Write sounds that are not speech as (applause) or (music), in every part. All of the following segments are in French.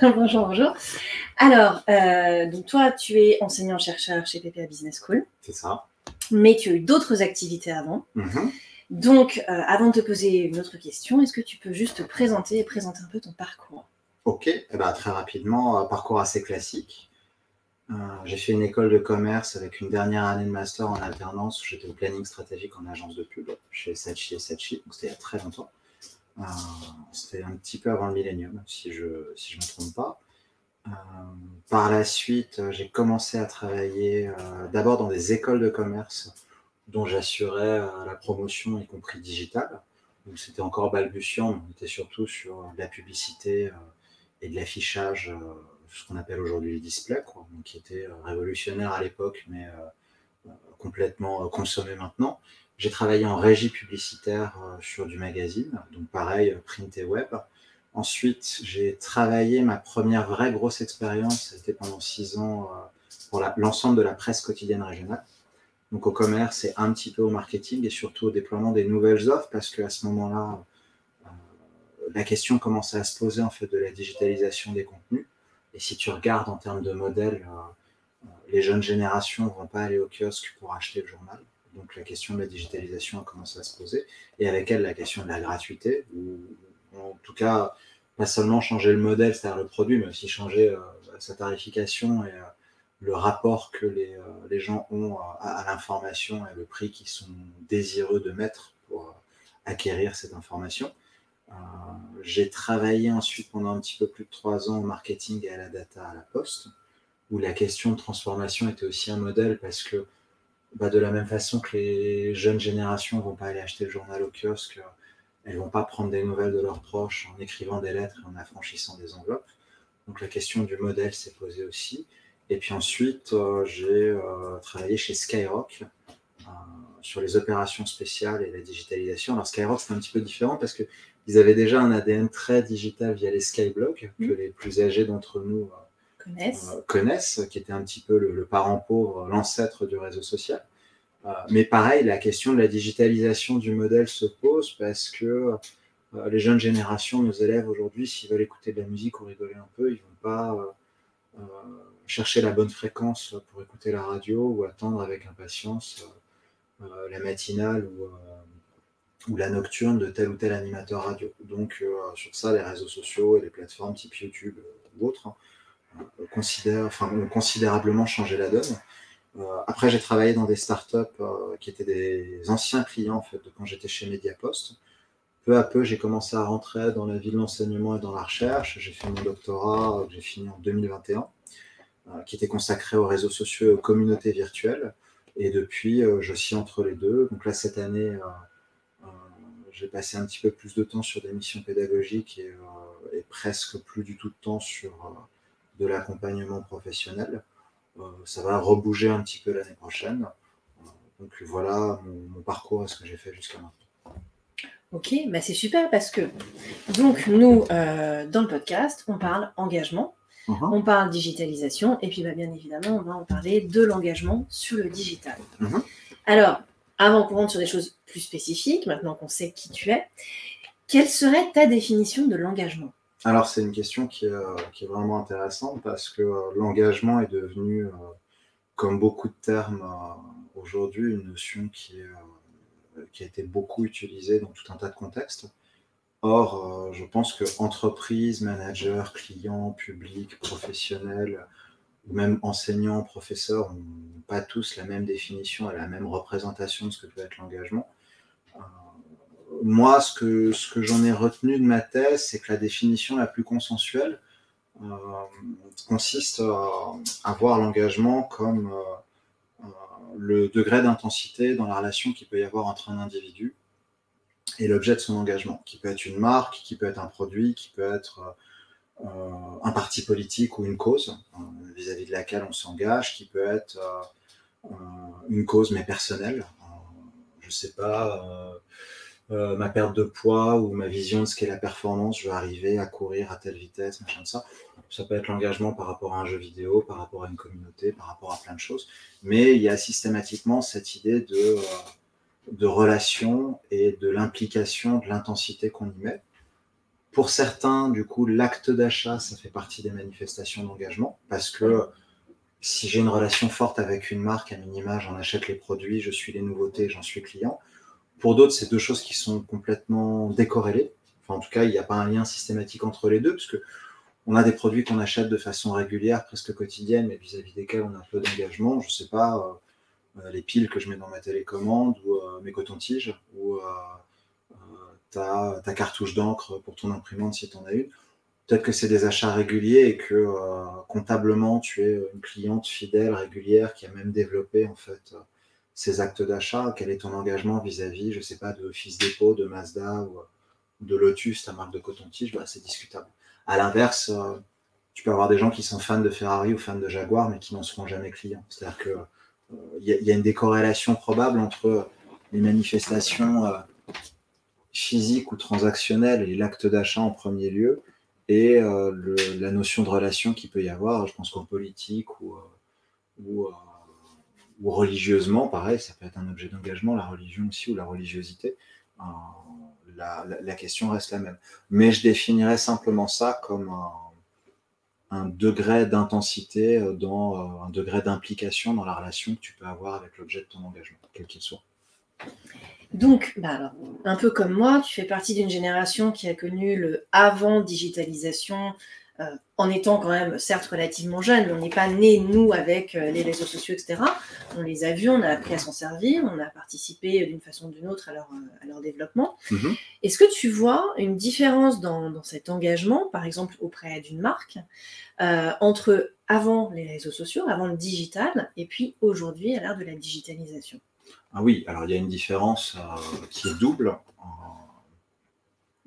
(laughs) Bonjour. Bonjour. Alors, euh, donc toi, tu es enseignant-chercheur chez PPA Business School, C'est ça. mais tu as eu d'autres activités avant. Mhm. Donc, euh, avant de te poser une autre question, est-ce que tu peux juste te présenter et présenter un peu ton parcours? Ok, Eh ben, très rapidement, un parcours assez classique. Euh, j'ai fait une école de commerce avec une dernière année de master en alternance où j'étais au planning stratégique en agence de pub chez Sachi et Sachi, donc c'était il y a très longtemps. Euh, c'était un petit peu avant le millénium, si je ne si je me trompe pas. Euh, par la suite, euh, j'ai commencé à travailler euh, d'abord dans des écoles de commerce dont j'assurais euh, la promotion, y compris digitale. C'était encore balbutiant, on était surtout sur de la publicité euh, et de l'affichage, euh, ce qu'on appelle aujourd'hui les displays, quoi, qui était euh, révolutionnaire à l'époque, mais euh, euh, complètement euh, consommé maintenant. J'ai travaillé en régie publicitaire euh, sur du magazine, donc pareil, euh, print et web. Ensuite, j'ai travaillé ma première vraie grosse expérience, c'était pendant six ans euh, pour l'ensemble de la presse quotidienne régionale. Donc au commerce et un petit peu au marketing et surtout au déploiement des nouvelles offres parce qu'à ce moment-là, la question commençait à se poser en fait de la digitalisation des contenus. Et si tu regardes en termes de euh, les jeunes générations ne vont pas aller au kiosque pour acheter le journal. Donc la question de la digitalisation a commencé à se poser. Et avec elle, la question de la gratuité, ou en tout cas, pas seulement changer le modèle, c'est-à-dire le produit, mais aussi changer euh, sa tarification et euh, le rapport que les, euh, les gens ont à, à l'information et le prix qu'ils sont désireux de mettre pour acquérir cette information. J'ai travaillé ensuite pendant un petit peu plus de trois ans au marketing et à la data à la poste, où la question de transformation était aussi un modèle parce que bah, de la même façon que les jeunes générations ne vont pas aller acheter le journal au kiosque, elles ne vont pas prendre des nouvelles de leurs proches en écrivant des lettres et en affranchissant des enveloppes. Donc la question du modèle s'est posée aussi. Et puis ensuite, euh, j'ai euh, travaillé chez Skyrock euh, sur les opérations spéciales et la digitalisation. Alors Skyrock, c'est un petit peu différent parce qu'ils avaient déjà un ADN très digital via les Skyblogs, que Mhm. les plus âgés d'entre nous euh, Connaissent euh, connaissent, qui était un petit peu le, parent pauvre, l'ancêtre du réseau social. Euh, mais pareil, la question de la digitalisation du modèle se pose parce que euh, les jeunes générations, nos élèves aujourd'hui, s'ils veulent écouter de la musique ou rigoler un peu, ils vont pas chercher la bonne fréquence pour écouter la radio ou attendre avec impatience la matinale ou, ou la nocturne de tel ou tel animateur radio. Donc sur ça, les réseaux sociaux et les plateformes type YouTube ou autres euh, considèrent, enfin, ont considérablement changé la donne. Euh, après, j'ai travaillé dans des startups euh, qui étaient des anciens clients en fait, de quand j'étais chez Mediapost. Peu à peu, j'ai commencé à rentrer dans la vie de l'enseignement et dans la recherche. J'ai fait mon doctorat que j'ai fini en 2021, euh, qui était consacré aux réseaux sociaux et aux communautés virtuelles. Et depuis, je suis entre les deux. Donc là, cette année, j'ai passé un petit peu plus de temps sur des missions pédagogiques et, presque plus du tout de temps sur de l'accompagnement professionnel. Euh, ça va rebouger un petit peu l'année prochaine. Donc voilà mon, mon parcours et ce que j'ai fait jusqu'à maintenant. Ok, bah c'est super parce que donc nous euh, dans le podcast on parle engagement, Mhm. on parle digitalisation et puis bah, bien évidemment on va en parler de l'engagement sur le digital. Mhm. Alors avant qu'on rentre sur des choses plus spécifiques, maintenant qu'on sait qui tu es, quelle serait ta définition de l'engagement? Alors c'est une question qui est, euh, vraiment intéressante parce que euh, l'engagement est devenu, euh, comme beaucoup de termes aujourd'hui, une notion qui, a été beaucoup utilisée dans tout un tas de contextes. Or, je pense que entreprise, manager, client, public, professionnel, ou même enseignants, professeurs, n'ont pas tous la même définition et la même représentation de ce que peut être l'engagement. Moi, ce que, j'en ai retenu de ma thèse, c'est que la définition la plus consensuelle euh, consiste à, voir l'engagement comme euh, euh, le degré d'intensité dans la relation qu'il peut y avoir entre un individu et l'objet de son engagement, qui peut être une marque, qui peut être un produit, qui peut être un parti politique ou une cause vis-à-vis de laquelle on s'engage, qui peut être une cause mais personnelle. Je sais pas, euh, ma perte de poids ou ma vision de ce qu'est la performance, je veux arriver à courir à telle vitesse, machin de ça. Ça peut être l'engagement par rapport à un jeu vidéo, par rapport à une communauté, par rapport à plein de choses. Mais il y a systématiquement cette idée de, euh, de relation et de l'implication, de l'intensité qu'on y met. Pour certains, du coup, l'acte d'achat, ça fait partie des manifestations d'engagement parce que si j'ai une relation forte avec une marque, à minima, j'en achète les produits, je suis les nouveautés, j'en suis client. Pour d'autres, c'est deux choses qui sont complètement décorrélées. En tout cas, il n'y a pas un lien systématique entre les deux, parce que on a des produits qu'on achète de façon régulière, presque quotidienne, mais vis-à-vis desquels on a un peu d'engagement. Je ne sais pas, euh, euh, les piles que je mets dans ma télécommande, ou euh, mes cotons-tiges, ou ta, ta, cartouche d'encre pour ton imprimante si tu en as une. Peut-être que c'est des achats réguliers et que comptablement, tu es une cliente fidèle, régulière, qui a même développé en fait ces actes d'achat. Quel est ton engagement vis-à-vis, je ne sais pas, de Office Depot, de Mazda ou de Lotus, ta marque de coton-tige, bah, c'est discutable. À l'inverse, euh, tu peux avoir des gens qui sont fans de Ferrari ou fans de Jaguar, mais qui n'en seront jamais clients. C'est-à-dire qu'il euh, y, a une décorrélation probable entre les manifestations euh, physiques ou transactionnelles et l'acte d'achat en premier lieu, et la notion de relation qu'il peut y avoir, je pense qu'en politique ou, ou, religieusement, pareil, ça peut être un objet d'engagement, la religion aussi, ou la religiosité la, question reste la même. Mais je définirais simplement ça comme un, degré d'intensité, euh, euh, un degré d'implication dans la relation que tu peux avoir avec l'objet de ton engagement, quel qu'il soit. Donc, bah un peu comme moi, tu fais partie d'une génération qui a connu le avant digitalisation, euh, en étant quand même certes relativement jeune, on n'est pas né nous avec euh, les réseaux sociaux, etc. On les a vus, on a appris à s'en servir, on a participé d'une façon ou d'une autre à leur, à leur développement. Mhm. Est-ce que tu vois une différence dans, cet engagement, par exemple auprès d'une marque, euh, entre avant les réseaux sociaux, avant le digital, et puis aujourd'hui à l'ère de la digitalisation? Ah oui, alors il y a une différence qui est double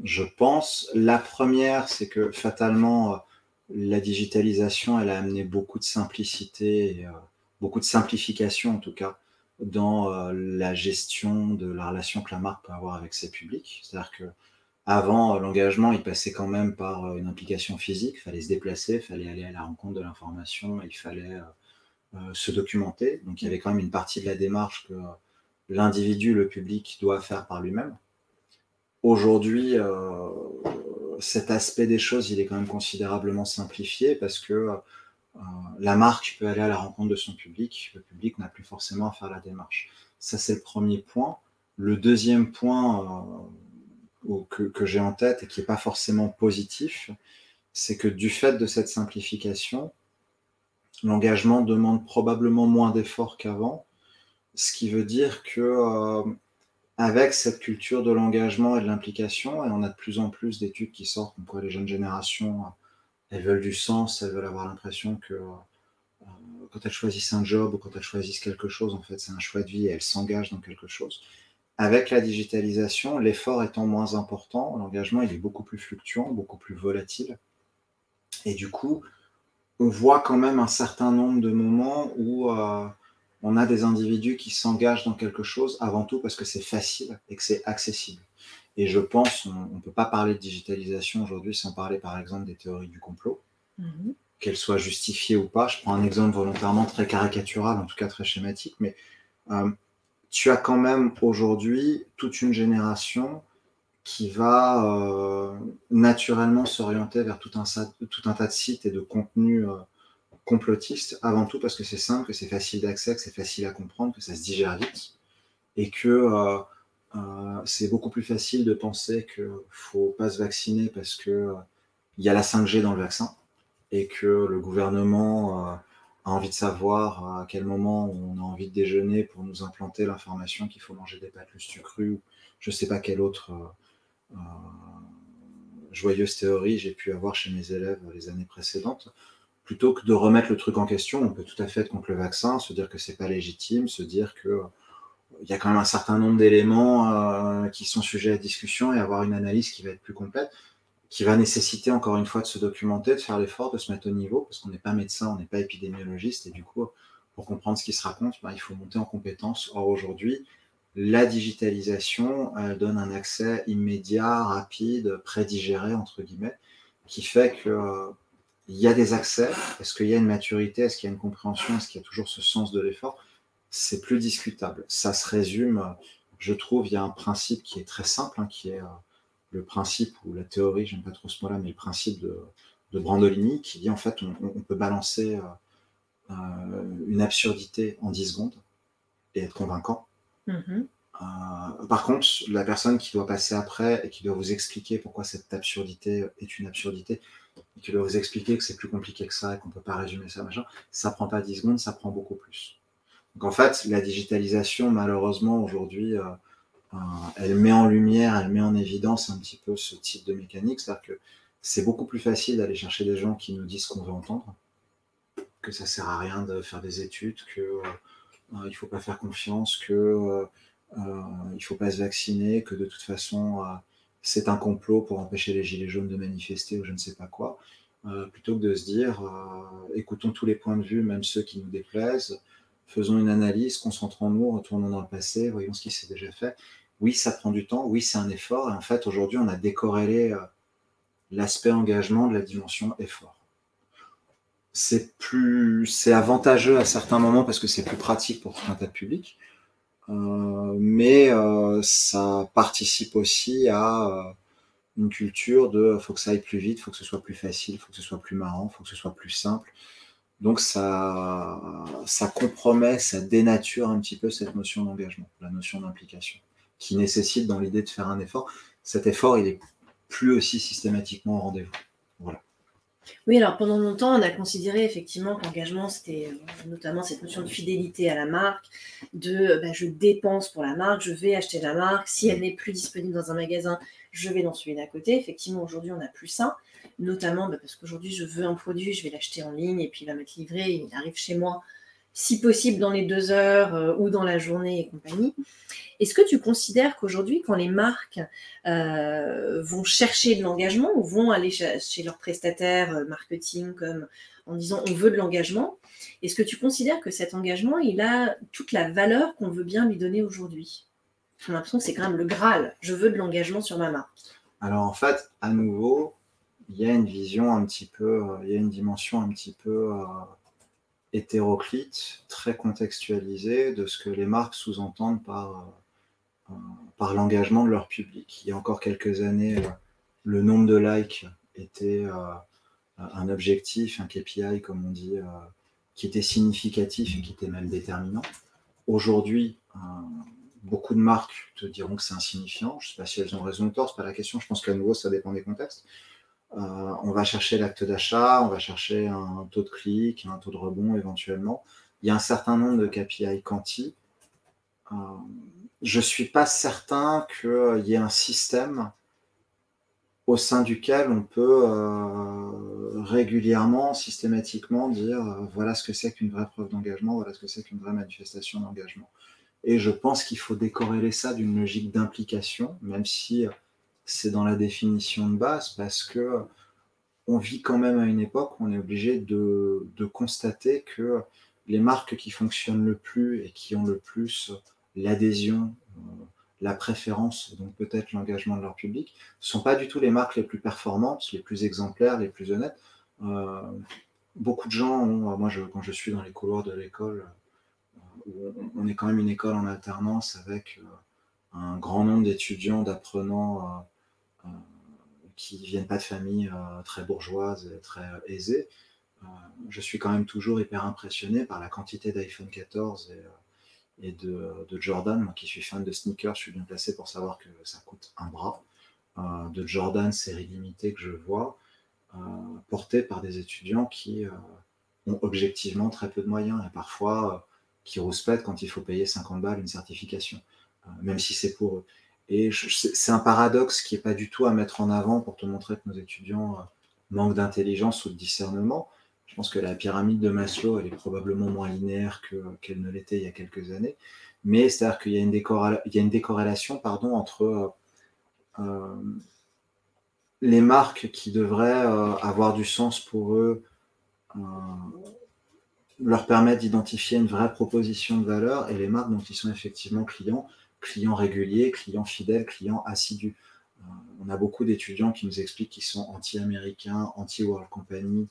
je pense. La première, c'est que fatalement, euh, la digitalisation, elle a amené beaucoup de simplicité, euh, beaucoup de simplification en tout cas, dans euh, la gestion de la relation que la marque peut avoir avec ses publics. C'est-à-dire que avant, l'engagement, il passait quand même par une implication physique, il fallait se déplacer, il fallait aller à la rencontre de l'information, il fallait se documenter. Donc il y avait quand même une partie de la démarche que l'individu, le public, doit faire par lui-même. Aujourd'hui, euh, cet aspect des choses, il est quand même considérablement simplifié parce que euh, la marque peut aller à la rencontre de son public, le public n'a plus forcément à faire la démarche. Ça, c'est le premier point. Le deuxième point euh, que, que j'ai en tête et qui n'est pas forcément positif, c'est que du fait de cette simplification, l'engagement demande probablement moins d'efforts qu'avant, ce qui veut dire que avec cette culture de l'engagement et de l'implication, et on a de plus en plus d'études qui sortent, comme quoi les jeunes générations, elles veulent du sens, elles veulent avoir l'impression que euh, quand elles choisissent un job ou quand elles choisissent quelque chose, en fait, c'est un choix de vie et elles s'engagent dans quelque chose. Avec la digitalisation, l'effort étant moins important, l'engagement il est beaucoup plus fluctuant, beaucoup plus volatile. Et du coup, on voit quand même un certain nombre de moments où euh, on a des individus qui s'engagent dans quelque chose avant tout parce que c'est facile et que c'est accessible. Et je pense, on ne peut pas parler de digitalisation aujourd'hui sans parler par exemple des théories du complot, mhm. qu'elles soient justifiées ou pas. Je prends un exemple volontairement très caricatural, en tout cas très schématique, mais euh, tu as quand même aujourd'hui toute une génération qui va euh, naturellement s'orienter vers tout un, tout un, tas de sites et de contenus euh, complotiste avant tout parce que c'est simple, que c'est facile d'accès, que c'est facile à comprendre, que ça se digère vite et que euh, euh, c'est beaucoup plus facile de penser qu'il ne faut pas se vacciner parce que euh, y a la 5G dans le vaccin et que le gouvernement a envie de savoir à quel moment on a envie de déjeuner pour nous implanter l'information qu'il faut manger des pâtes lustu cru ou je ne sais pas quelle autre joyeuse théorie j'ai pu avoir chez mes élèves les années précédentes plutôt que de remettre le truc en question, on peut tout à fait être contre le vaccin, se dire que c'est pas légitime, se dire que il y a quand même un certain nombre d'éléments euh, qui sont sujets à discussion et avoir une analyse qui va être plus complète, qui va nécessiter encore une fois de se documenter, de faire l'effort, de se mettre au niveau, parce qu'on n'est pas médecin, on n'est pas épidémiologiste, et du coup, pour comprendre ce qui se raconte, bah, il faut monter en compétence. Or aujourd'hui, la digitalisation donne un accès immédiat, rapide, prédigéré, entre guillemets, qui fait que euh, il y a des accès, est-ce qu'il y a une maturité, est-ce qu'il y a une compréhension, est-ce qu'il y a toujours ce sens de l'effort? C'est plus discutable. Ça se résume, je trouve, il y a un principe qui est très simple, hein, qui est euh, le principe ou la théorie, j'aime pas trop ce mot-là, mais le principe de, Brandolini qui dit en fait on, peut balancer une absurdité en 10 secondes et être convaincant. Mm-hmm. Euh, par contre, la personne qui doit passer après et qui doit vous expliquer pourquoi cette absurdité est une absurdité, qui doit vous expliquer que c'est plus compliqué que ça et qu'on ne peut pas résumer ça, machin, ça prend pas 10 secondes, ça prend beaucoup plus. Donc en fait, la digitalisation, malheureusement, aujourd'hui, euh, euh, elle met en lumière, elle met en évidence un petit peu ce type de mécanique, c'est-à-dire que c'est beaucoup plus facile d'aller chercher des gens qui nous disent ce qu'on veut entendre, que ça sert à rien de faire des études, que il ne faut pas faire confiance, que euh, il ne faut pas se vacciner, que de toute façon, euh, c'est un complot pour empêcher les Gilets jaunes de manifester ou je ne sais pas quoi, euh, plutôt que de se dire, écoutons tous les points de vue, même ceux qui nous déplaisent, faisons une analyse, concentrons-nous, retournons dans le passé, voyons ce qui s'est déjà fait. Oui, ça prend du temps, oui, c'est un effort, et en fait, aujourd'hui, on a décorrélé l'aspect engagement de la dimension effort. C'est plus, c'est avantageux à certains moments parce que c'est plus pratique pour tout un tas de publics. Euh, mais euh, ça participe aussi à euh, une culture de faut que ça aille plus vite, faut que ce soit plus facile, faut que ce soit plus marrant, faut que ce soit plus simple. Donc ça, ça compromet, ça dénature un petit peu cette notion d'engagement, la notion d'implication, qui nécessite dans l'idée de faire un effort. Cet effort, il est plus aussi systématiquement au rendez-vous. Voilà. Oui, alors pendant longtemps, on a considéré effectivement qu'engagement, c'était euh, notamment cette notion de fidélité à la marque, de euh, bah, je dépense pour la marque, je vais acheter la marque, si elle n'est plus disponible dans un magasin, je vais dans celui d'à côté. Effectivement, aujourd'hui, on n'a plus ça, notamment bah, parce qu'aujourd'hui, je veux un produit, je vais l'acheter en ligne et puis il va m'être livré, il arrive chez moi si possible dans les deux heures euh, ou dans la journée et compagnie. Est-ce que tu considères qu'aujourd'hui, quand les marques euh, vont chercher de l'engagement ou vont aller chez leurs prestataires euh, marketing comme en disant on veut de l'engagement, est-ce que tu considères que cet engagement, il a toute la valeur qu'on veut bien lui donner aujourd'hui? J'ai l'impression que c'est quand même le Graal. Je veux de l'engagement sur ma marque. Alors en fait, à nouveau, il y a une vision un petit peu, il y a une dimension un petit peu hétéroclite, très contextualisée de ce que les marques sous-entendent par, euh, par l'engagement de leur public. Il y a encore quelques années, euh, le nombre de likes était euh, un objectif, un KPI, comme on dit, qui était significatif et qui était même déterminant. Aujourd'hui, beaucoup de marques te diront que c'est insignifiant. Je ne sais pas si elles ont raison ou tort, ce n'est pas la question. Je pense qu'à nouveau, ça dépend des contextes. Euh, on va chercher l'acte d'achat, on va chercher un taux de clic, un taux de rebond éventuellement. Il y a un certain nombre de KPI quanti. Euh, je ne suis pas certain qu'il y ait un système au sein duquel on peut euh, régulièrement, systématiquement dire voilà ce que c'est qu'une vraie preuve d'engagement, voilà ce que c'est qu'une vraie manifestation d'engagement. Et je pense qu'il faut décorréler ça d'une logique d'implication, même si c'est dans la définition de base parce que on vit quand même à une époque où on est obligé de, constater que les marques qui fonctionnent le plus et qui ont le plus l'adhésion, euh, la préférence, donc peut-être l'engagement de leur public, ne sont pas du tout les marques les plus performantes, les plus exemplaires, les plus honnêtes. Euh, beaucoup de gens ont, moi quand je suis dans les couloirs de l'école, euh, on est quand même une école en alternance avec un grand nombre d'étudiants, d'apprenants qui ne viennent pas de familles euh, très bourgeoises et très euh, aisées, je suis quand même toujours hyper impressionné par la quantité d'iPhone 14 et, de, Jordan. Moi qui suis fan de sneakers, je suis bien placé pour savoir que ça coûte un bras. de Jordan série limitée que je vois, porté par des étudiants qui ont objectivement très peu de moyens et parfois qui rouspètent quand il faut payer 50 balles une certification, même si c'est pour eux. Et c'est un paradoxe qui n'est pas du tout à mettre en avant pour te montrer que nos étudiants euh, manquent d'intelligence ou de discernement. Je pense que la pyramide de Maslow, elle est probablement moins linéaire qu'elle ne l'était il y a quelques années. Mais c'est-à-dire qu'il y, a une décorrélation pardon, entre euh, euh, les marques qui devraient avoir du sens pour eux, leur permettre d'identifier une vraie proposition de valeur, et les marques dont ils sont effectivement clients, clients réguliers, clients fidèles, clients assidus. Euh, on a beaucoup d'étudiants qui nous expliquent qu'ils sont anti-américains, anti-World Company,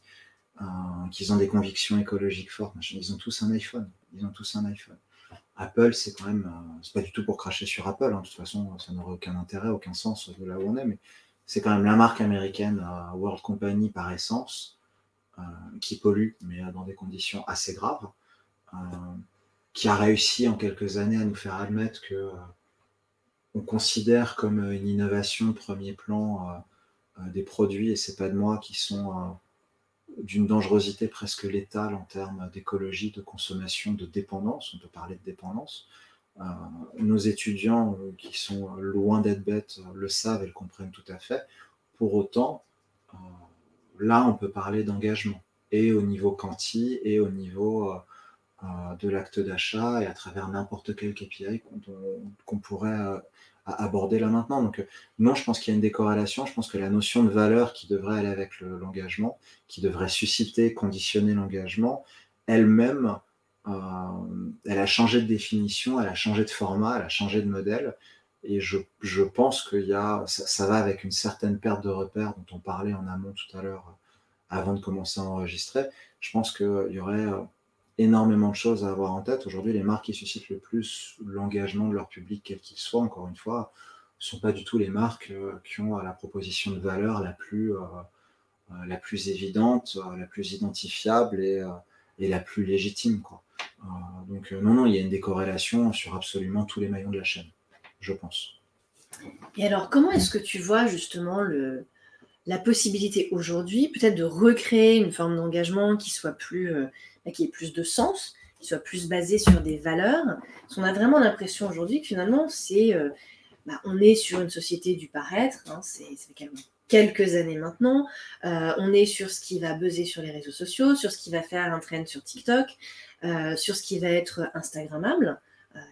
euh, qu'ils ont des convictions écologiques fortes. Ils ont tous un iPhone. Ils ont tous un iPhone. Apple, c'est quand même, c'est pas du tout pour cracher sur Apple, hein. de toute façon, ça n'aurait aucun intérêt, aucun sens de là où on est, mais c'est quand même la marque américaine World Company par essence, qui pollue, mais dans des conditions assez graves, qui a réussi en quelques années à nous faire admettre que on considère comme une innovation premier plan des produits, et c'est pas de moi, qui sont d'une dangerosité presque létale en termes d'écologie, de consommation, de dépendance. On peut parler de dépendance. Euh, nos étudiants euh, qui sont loin d'être bêtes euh, le savent et le comprennent tout à fait. Pour autant, là, on peut parler d'engagement, et au niveau quanti, et au niveau de l'acte d'achat, et à travers n'importe quel KPI qu'on pourrait à aborder là maintenant. Donc, euh, non, je pense qu'il y a une décorrélation. Je pense que la notion de valeur qui devrait aller avec l'engagement, qui devrait susciter, conditionner l'engagement, elle-même, euh, elle a changé de définition, elle a changé de format, elle a changé de modèle. Et je, je pense qu'il y a, ça, va avec une certaine perte de repères dont on parlait en amont tout à l'heure, avant de commencer à enregistrer. Je pense qu'il y aurait euh, énormément de choses à avoir en tête. Aujourd'hui, les marques qui suscitent le plus l'engagement de leur public, quel qu'il soit, encore une fois, ne sont pas du tout les marques euh, qui ont la proposition de valeur la plus, euh, euh, la plus évidente, la plus identifiable et, et la plus légitime. Donc non, non, il y a une décorrélation sur absolument tous les maillons de la chaîne, je pense. Et alors, comment est-ce que tu vois justement le, la possibilité aujourd'hui peut-être de recréer une forme d'engagement qui soit plus qui ait plus de sens, qui soit plus basé sur des valeurs. on a vraiment l'impression aujourd'hui que finalement, c'est, euh, bah, on est sur une société du paraître, hein, c'est, ça fait quelques années maintenant. Euh, on est sur ce qui va buzzer sur les réseaux sociaux, sur ce qui va faire un trend sur TikTok, euh, sur ce qui va être Instagrammable.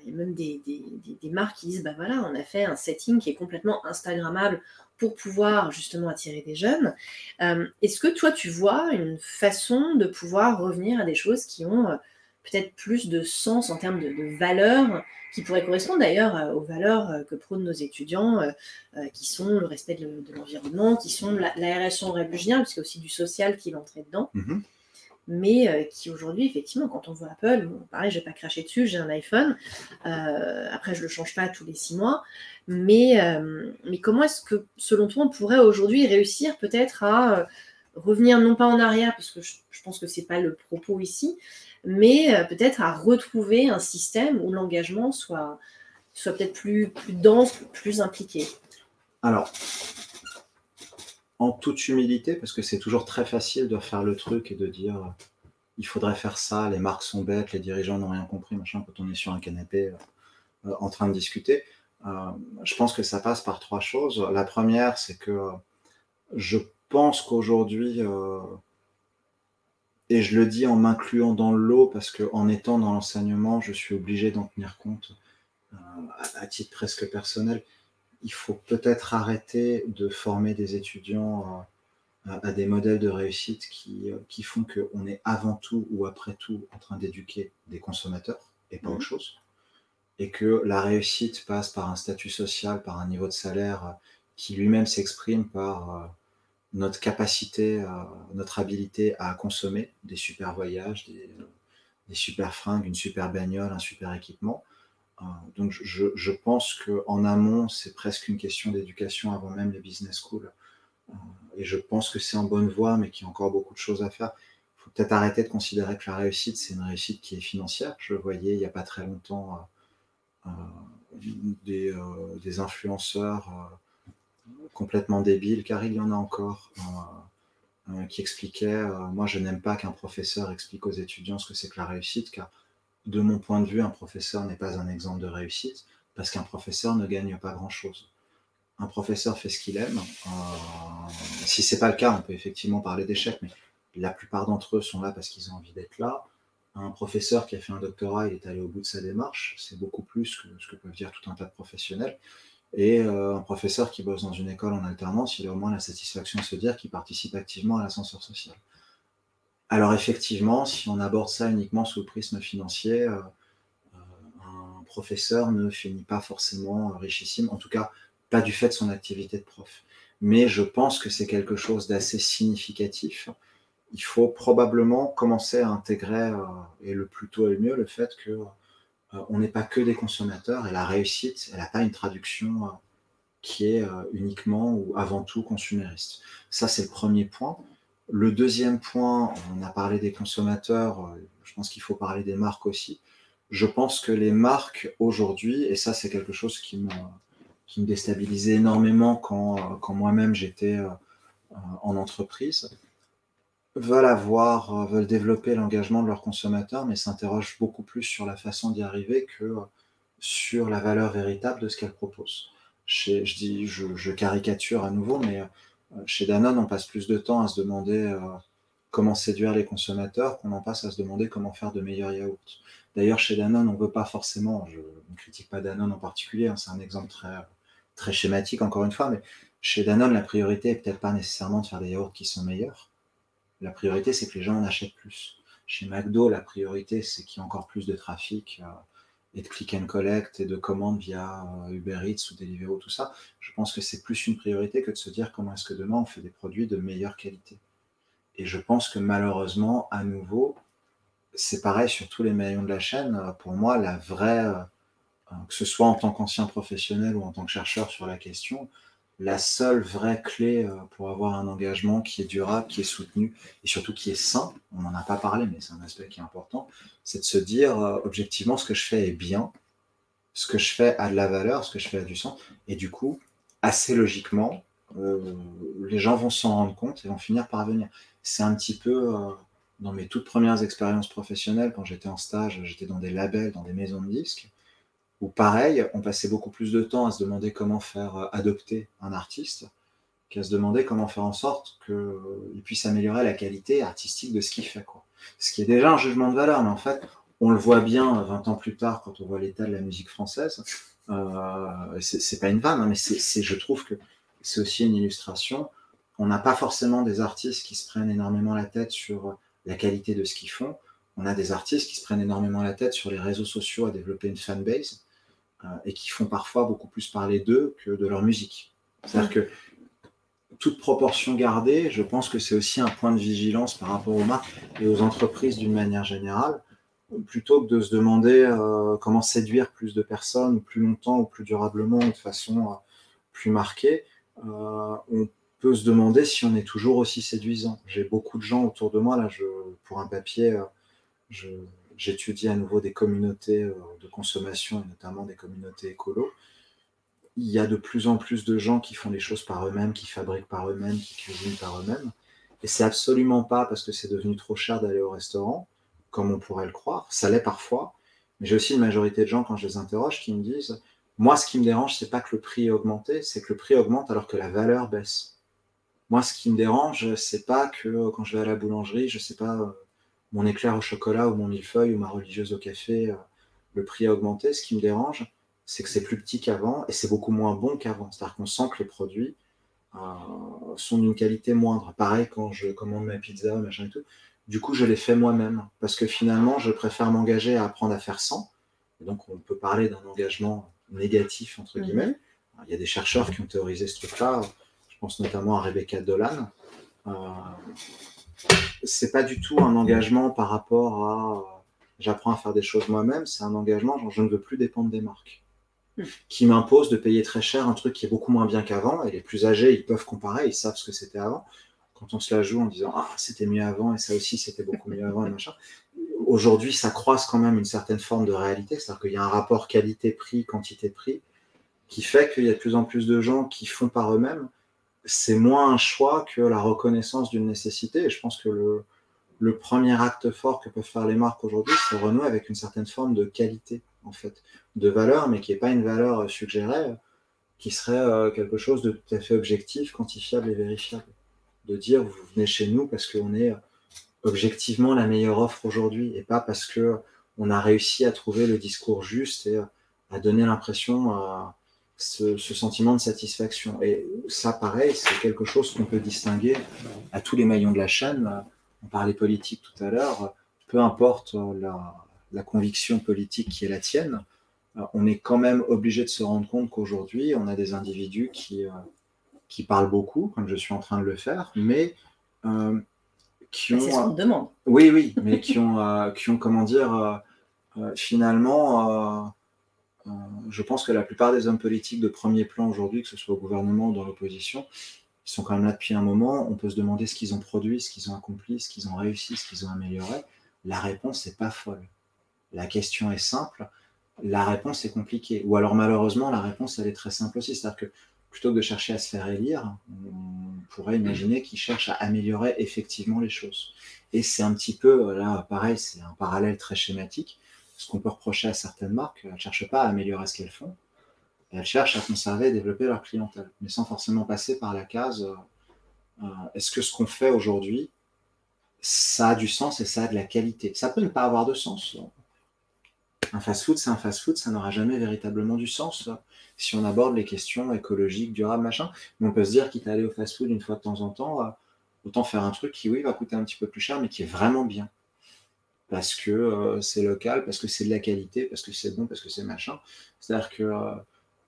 Il y a même des, des, marques qui disent, bah voilà, on a fait un setting qui est complètement Instagrammable pour pouvoir justement attirer des jeunes. Euh, est-ce que toi, tu vois une façon de pouvoir revenir à des choses qui ont euh, peut-être plus de sens en termes de, valeurs, qui pourraient correspondre d'ailleurs euh, aux valeurs que prônent nos étudiants, qui sont le respect de, l'environnement, qui sont la, la RSE en règle générale, parce qu'il y a aussi du social qui va entrer dedans. Mm-hmm mais euh, qui aujourd'hui, effectivement, quand on voit Apple, pareil, je vais pas cracher dessus, j'ai un iPhone, euh, après je le change pas tous les six mois, mais, euh, mais comment est-ce que, selon toi, on pourrait aujourd'hui réussir peut-être à revenir non pas en arrière, parce que je, pense que c'est pas le propos ici, mais peut-être à retrouver un système où l'engagement soit, soit peut-être plus, plus dense, plus impliqué? Alors, en toute humilité, parce que c'est toujours très facile de faire le truc et de dire il faudrait faire ça, les marques sont bêtes, les dirigeants n'ont rien compris, machin, quand on est sur un canapé euh, en train de discuter. Euh, je pense que ça passe par trois choses. La première, c'est que je pense qu'aujourd'hui, euh, et je le dis en m'incluant dans l'eau, parce qu'en étant dans l'enseignement, je suis obligé d'en tenir compte à titre presque personnel il faut peut-être arrêter de former des étudiants à, des modèles de réussite qui, qui font qu'on est avant tout ou après tout en train d'éduquer des consommateurs et pas autre mhm. chose. Et que la réussite passe par un statut social, par un niveau de salaire qui lui-même s'exprime par euh, notre capacité, notre habilité à consommer des super voyages, des, des super fringues, une super bagnole, un super équipement euh, donc je, pense qu'en amont, c'est presque une question d'éducation avant même les business schools. Euh, et je pense que c'est en bonne voie, mais qu'il y a encore beaucoup de choses à faire. Il faut peut-être arrêter de considérer que la réussite, c'est une réussite qui est financière. Je voyais il n'y a pas très longtemps, euh, des, des, influenceurs complètement débiles, car il y en a encore, qui expliquaient, moi je n'aime pas qu'un professeur explique aux étudiants ce que c'est que la réussite, car de mon point de vue, un professeur n'est pas un exemple de réussite parce qu'un professeur ne gagne pas grand-chose. Un professeur fait ce qu'il aime. Euh, si c'est pas le cas, on peut effectivement parler d'échec, mais la plupart d'entre eux sont là parce qu'ils ont envie d'être là. Un professeur qui a fait un doctorat, il est allé au bout de sa démarche. C'est beaucoup plus que ce que peuvent dire tout un tas de professionnels. Et euh, un professeur qui bosse dans une école en alternance, il a au moins la satisfaction de se dire qu'il participe activement à l'ascenseur social. Alors effectivement, si on aborde ça uniquement sous le prisme financier, euh, euh, un professeur ne finit pas forcément richissime, en tout cas pas du fait de son activité de prof. Mais je pense que c'est quelque chose d'assez significatif. Il faut probablement commencer à intégrer, euh, et le plus tôt est le mieux, le fait que on n'est pas que des consommateurs et la réussite, elle n'a pas une traduction qui est uniquement ou avant tout consumériste. Ça, c'est le premier point. Le deuxième point, on a parlé des consommateurs, je pense qu'il faut parler des marques aussi. Je pense que les marques aujourd'hui, et ça c'est quelque chose qui me, déstabilisait énormément quand, quand moi-même j'étais en entreprise, veulent avoir, veulent développer l'engagement de leurs consommateurs, mais s'interrogent beaucoup plus sur la façon d'y arriver que sur la valeur véritable de ce qu'elles proposent. je dis, je, caricature à nouveau, mais euh, chez Danone, on passe plus de temps à se demander euh, comment séduire les consommateurs qu'on en passe à se demander comment faire de meilleurs yaourts. D'ailleurs, chez Danone, on ne veut pas forcément, je ne critique pas Danone en particulier, hein, c'est un exemple très, très schématique encore une fois, mais chez Danone, la priorité est peut-être pas nécessairement de faire des yaourts qui sont meilleurs. La priorité, c'est que les gens en achètent plus. Chez McDo, la priorité, c'est qu'il y ait encore plus de trafic. Euh, et de click and collect et de commandes via euh, Uber Eats ou Deliveroo, tout ça, je pense que c'est plus une priorité que de se dire comment est-ce que demain on fait des produits de meilleure qualité. Et je pense que malheureusement, à nouveau, c'est pareil sur tous les maillons de la chaîne. Euh, pour moi, la vraie, euh, que ce soit en tant qu'ancien professionnel ou en tant que chercheur sur la question, la seule vraie clé euh, pour avoir un engagement qui est durable, qui est soutenu et surtout qui est sain, on n'en a pas parlé, mais c'est un aspect qui est important, c'est de se dire euh, objectivement ce que je fais est bien, ce que je fais a de la valeur, ce que je fais a du sens. Et du coup, assez logiquement, euh, les gens vont s'en rendre compte et vont finir par venir. C'est un petit peu dans mes toutes premières expériences professionnelles, quand j'étais en stage, j'étais dans des labels, dans des maisons de disques où pareil, on passait beaucoup plus de temps à se demander comment faire euh, adopter un artiste qu'à se demander comment faire en sorte qu'il euh, puisse améliorer la qualité artistique de ce qu'il fait. Ce qui est déjà un jugement de valeur, mais en fait, on le voit bien 20 ans plus tard quand on voit l'état de la musique française. Euh, c'est pas une vanne, hein, mais c'est, je trouve que c'est aussi une illustration. On n'a pas forcément des artistes qui se prennent énormément la tête sur la qualité de ce qu'ils font. On a des artistes qui se prennent énormément la tête sur les réseaux sociaux à développer une fanbase euh, et qui font parfois beaucoup plus parler d'eux que de leur musique. C'est-à-dire que toute proportion gardée, je pense que c'est aussi un point de vigilance par rapport aux marques et aux entreprises d'une manière générale, plutôt que de se demander euh, comment séduire plus de personnes, plus longtemps ou plus durablement, de façon euh, plus marquée, on peut se demander si on est toujours aussi séduisant. J'ai beaucoup de gens autour de moi, là, je, pour un papier, je, j'étudie à nouveau des communautés euh, de consommation et notamment des communautés écolo. Il y a de plus en plus de gens qui font les choses par eux-mêmes, qui fabriquent par eux-mêmes, qui cuisinent par eux-mêmes. Et c'est absolument pas parce que c'est devenu trop cher d'aller au restaurant, comme on pourrait le croire. Ça l'est parfois. Mais j'ai aussi une majorité de gens, quand je les interroge, qui me disent Moi, ce qui me dérange, c'est pas que le prix ait augmenté, c'est que le prix augmente alors que la valeur baisse. Moi, ce qui me dérange, c'est pas que quand je vais à la boulangerie, je sais pas, euh, mon éclair au chocolat ou mon millefeuille ou ma religieuse au café, euh, le prix a augmenté. Ce qui me dérange, c'est que c'est plus petit qu'avant et c'est beaucoup moins bon qu'avant. C'est-à-dire qu'on sent que les produits euh, sont d'une qualité moindre. Pareil quand je commande ma pizza, machin et tout. Du coup, je les fais moi-même parce que finalement, je préfère m'engager à apprendre à faire sans. Et donc, on peut parler d'un engagement négatif, entre guillemets. Il y a des chercheurs qui ont théorisé ce truc-là. Je pense notamment à Rebecca Dolan. Euh, c'est pas du tout un engagement par rapport à j'apprends à faire des choses moi-même, c'est un engagement genre je ne veux plus dépendre des marques hmm. qui m'imposent de payer très cher un truc qui est beaucoup moins bien qu'avant et les plus âgés ils peuvent comparer, ils savent ce que c'était avant. Quand on se la joue en disant ah c'était mieux avant et ça aussi c'était beaucoup mieux avant et (laughs) machin. Aujourd'hui, ça croise quand même une certaine forme de réalité, c'est-à-dire qu'il y a un rapport qualité-prix, quantité-prix qui fait qu'il y a de plus en plus de gens qui font par eux-mêmes c'est moins un choix que la reconnaissance d'une nécessité. Et je pense que le, premier acte fort que peuvent faire les marques aujourd'hui, c'est renouer avec une certaine forme de qualité, en fait, de valeur, mais qui n'est pas une valeur suggérée, qui serait euh, quelque chose de tout à fait objectif, quantifiable et vérifiable. De dire, vous venez chez nous parce qu'on est objectivement la meilleure offre aujourd'hui, et pas parce que on a réussi à trouver le discours juste et à donner l'impression ce, sentiment de satisfaction. Et ça, pareil, c'est quelque chose qu'on peut distinguer à tous les maillons de la chaîne. On parlait politique tout à l'heure. Peu importe la, conviction politique qui est la tienne, on est quand même obligé de se rendre compte qu'aujourd'hui, on a des individus qui, euh, qui parlent beaucoup, comme je suis en train de le faire, mais euh, qui ont. C'est ce qu'on demande. Oui, oui, mais qui ont, euh, qui ont, comment dire, finalement, je pense que la plupart des hommes politiques de premier plan aujourd'hui, que ce soit au gouvernement ou dans l'opposition, ils sont quand même là depuis un moment. On peut se demander ce qu'ils ont produit, ce qu'ils ont accompli, ce qu'ils ont réussi, ce qu'ils ont amélioré. La réponse n'est pas folle. La question est simple, la réponse est compliquée. Ou alors malheureusement, la réponse, elle est très simple aussi. C'est-à-dire que plutôt que de chercher à se faire élire, on pourrait imaginer qu'ils cherchent à améliorer effectivement les choses. Et c'est un petit peu, là, pareil, c'est un parallèle très schématique. Ce qu'on peut reprocher à certaines marques, elles ne cherchent pas à améliorer ce qu'elles font, elles cherchent à conserver et développer leur clientèle, mais sans forcément passer par la case euh, euh, est-ce que ce qu'on fait aujourd'hui, ça a du sens et ça a de la qualité? Ça peut ne pas avoir de sens. Un fast-food, c'est un fast-food, ça n'aura jamais véritablement du sens si on aborde les questions écologiques, durables, machin. Mais on peut se dire, quitte à aller au fast-food une fois de temps en temps, euh, autant faire un truc qui, oui, va coûter un petit peu plus cher, mais qui est vraiment bien. Parce que c'est local, parce que c'est de la qualité, parce que c'est bon, parce que c'est machin. C'est-à-dire que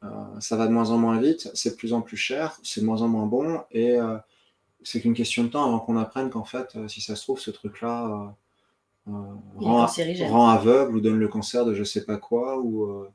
euh, ça va de moins en moins vite, c'est de plus en plus cher, c'est de moins en moins bon, et euh, c'est qu'une question de temps avant qu'on apprenne qu'en fait, euh, si ça se trouve, ce truc-là rend, aveugle ou donne le cancer de je sais pas quoi, ou,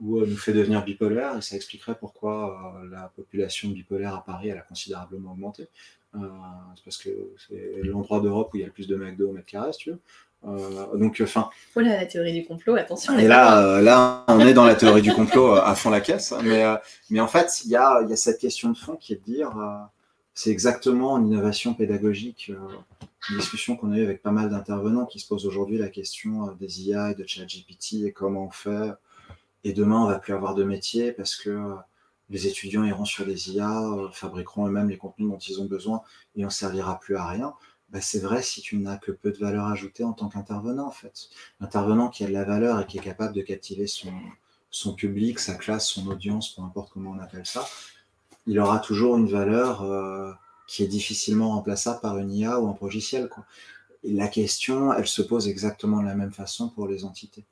ou nous fait devenir bipolaire, et ça expliquerait pourquoi la population bipolaire à Paris elle a considérablement augmenté. c'est parce que c'est l'endroit d'Europe où il y a le plus de McDo au mètre carré, si tu veux. Euh, donc, enfin. Oh là, la théorie du complot, attention. Et là, euh, là, on est dans la théorie du complot euh, à fond la caisse. Mais, mais en fait, il y a, y a, cette question de fond qui est de dire, c'est exactement en innovation pédagogique, une discussion qu'on a eue avec pas mal d'intervenants qui se posent aujourd'hui la question des IA et de ChatGPT et comment on fait. Et demain, on va plus avoir de métier parce que les étudiants iront sur des IA, fabriqueront eux-mêmes les contenus dont ils ont besoin et on servira plus à rien. Bah, c'est vrai si tu n'as que peu de valeur ajoutée en tant qu'intervenant, en fait. L'intervenant qui a de la valeur et qui est capable de captiver son, son public, sa classe, son audience, peu importe comment on appelle ça, il aura toujours une valeur euh, qui est difficilement remplaçable par une IA ou un logiciel. La question, elle se pose exactement de la même façon pour les entités.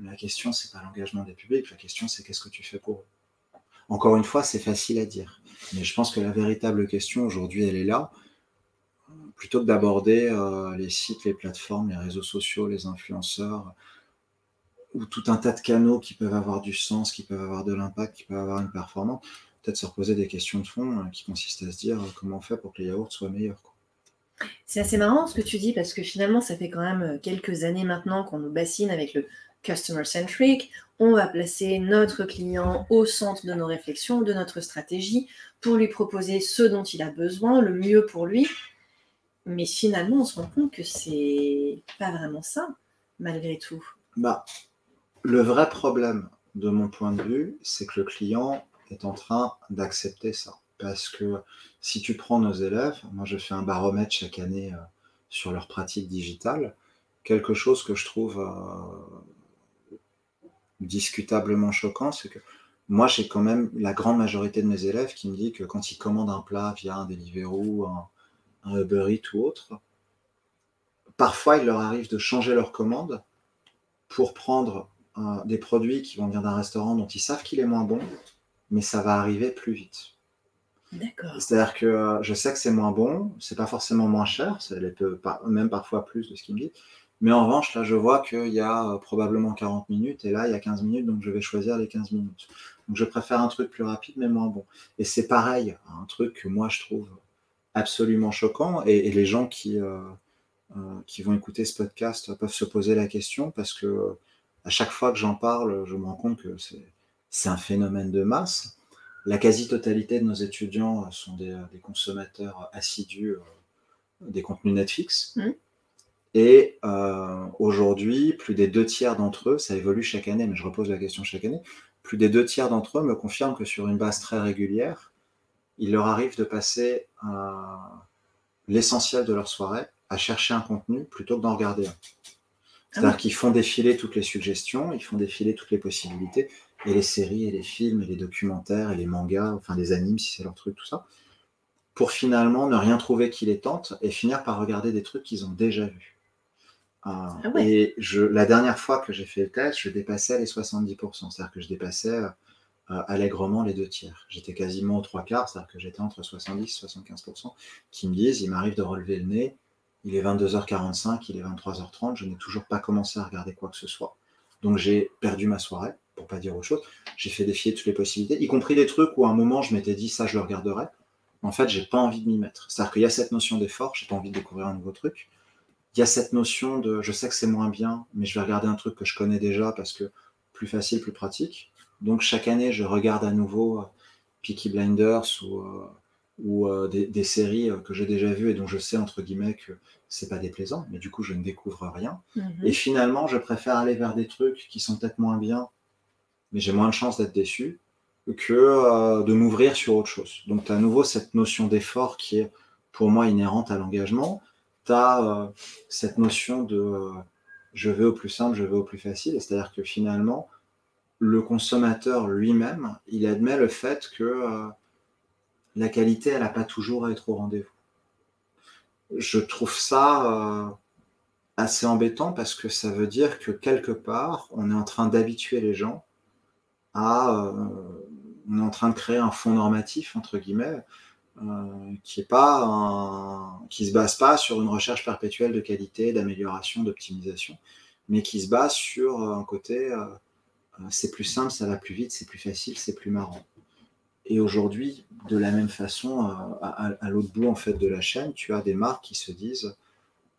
La question, c'est pas l'engagement des publics, la question, c'est qu'est-ce que tu fais pour eux. Encore une fois, c'est facile à dire. Mais je pense que la véritable question aujourd'hui, elle est là plutôt que d'aborder euh, les sites, les plateformes, les réseaux sociaux, les influenceurs, ou tout un tas de canaux qui peuvent avoir du sens, qui peuvent avoir de l'impact, qui peuvent avoir une performance, peut-être se reposer des questions de fond euh, qui consistent à se dire euh, comment on fait pour que les yaourts soient meilleurs. C'est assez marrant ce que tu dis parce que finalement, ça fait quand même quelques années maintenant qu'on nous bassine avec le customer centric. On va placer notre client au centre de nos réflexions, de notre stratégie, pour lui proposer ce dont il a besoin, le mieux pour lui. Mais finalement, on se rend compte que c'est pas vraiment ça, malgré tout. Bah, le vrai problème, de mon point de vue, c'est que le client est en train d'accepter ça. Parce que si tu prends nos élèves, moi je fais un baromètre chaque année euh, sur leur pratique digitale, quelque chose que je trouve euh, discutablement choquant, c'est que moi j'ai quand même la grande majorité de mes élèves qui me dit que quand ils commandent un plat via un Deliveroo, un, un Uber Eats ou autre, parfois il leur arrive de changer leur commande pour prendre euh, des produits qui vont venir d'un restaurant dont ils savent qu'il est moins bon, mais ça va arriver plus vite. C'est-à-dire que euh, je sais que c'est moins bon, c'est pas forcément moins cher, ça peut même parfois plus de ce qu'il me dit. Mais en revanche, là, je vois qu'il y a euh, probablement 40 minutes et là, il y a 15 minutes, donc je vais choisir les 15 minutes. Donc je préfère un truc plus rapide mais moins bon. Et c'est pareil, un truc que moi je trouve absolument choquant. Et, les gens qui, euh, euh, qui vont écouter ce podcast peuvent se poser la question parce que à chaque fois que j'en parle, je me rends compte que c'est un phénomène de masse. La quasi-totalité de nos étudiants sont des, consommateurs assidus euh, des contenus Netflix. Mmh. Et aujourd'hui, plus des deux tiers d'entre eux, ça évolue chaque année, mais je repose la question chaque année, plus des deux tiers d'entre eux me confirment que sur une base très régulière, il leur arrive de passer l'essentiel de leur soirée à chercher un contenu plutôt que d'en regarder un. C'est-à-dire ah qu'ils font défiler toutes les suggestions, ils font défiler toutes les possibilités, et les séries, et les films, et les documentaires, et les mangas, enfin les animes si c'est leur truc, tout ça, pour finalement ne rien trouver qui les tente et finir par regarder des trucs qu'ils ont déjà vus. Ah, ah et je, la dernière fois que j'ai fait le test, je dépassais les 70%, c'est-à-dire que je dépassais euh, allègrement les deux tiers. J'étais quasiment aux trois quarts, c'est-à-dire que j'étais entre 70 et 75%, qui me disent, il m'arrive de relever le nez Il est 22h45, il est 23h30, je n'ai toujours pas commencé à regarder quoi que ce soit. Donc j'ai perdu ma soirée, pour pas dire autre chose. J'ai fait défier toutes les possibilités, y compris des trucs où à un moment je m'étais dit ça je le regarderai. En fait, j'ai pas envie de m'y mettre. C'est-à-dire qu'il y a cette notion d'effort, j'ai pas envie de découvrir un nouveau truc. Il y a cette notion de je sais que c'est moins bien, mais je vais regarder un truc que je connais déjà parce que plus facile, plus pratique. Donc chaque année, je regarde à nouveau euh, Peaky Blinders ou, euh, ou euh, des, séries que j'ai déjà vues et dont je sais entre guillemets que c'est pas déplaisant, mais du coup je ne découvre rien. Mhm. Et finalement, je préfère aller vers des trucs qui sont peut-être moins bien, mais j'ai moins de chances d'être déçu que de m'ouvrir sur autre chose. Donc tu as à nouveau cette notion d'effort qui est pour moi inhérente à l'engagement. Tu as cette notion de je vais au plus simple, je vais au plus facile, c'est-à-dire que finalement, le consommateur lui-même, il admet le fait que euh, la qualité, elle n'a pas toujours à être au rendez-vous. Je trouve ça euh, assez embêtant parce que ça veut dire que quelque part, on est en train d'habituer les gens à... Euh, on est en train de créer un fond normatif, entre guillemets, qui est pas qui se base pas sur une recherche perpétuelle de qualité, d'amélioration, d'optimisation, mais qui se base sur un côté c'est plus simple, ça va plus vite, c'est plus facile, c'est plus marrant. Et aujourd'hui, de la même façon, euh, à, l'autre bout en fait de la chaîne, tu as des marques qui se disent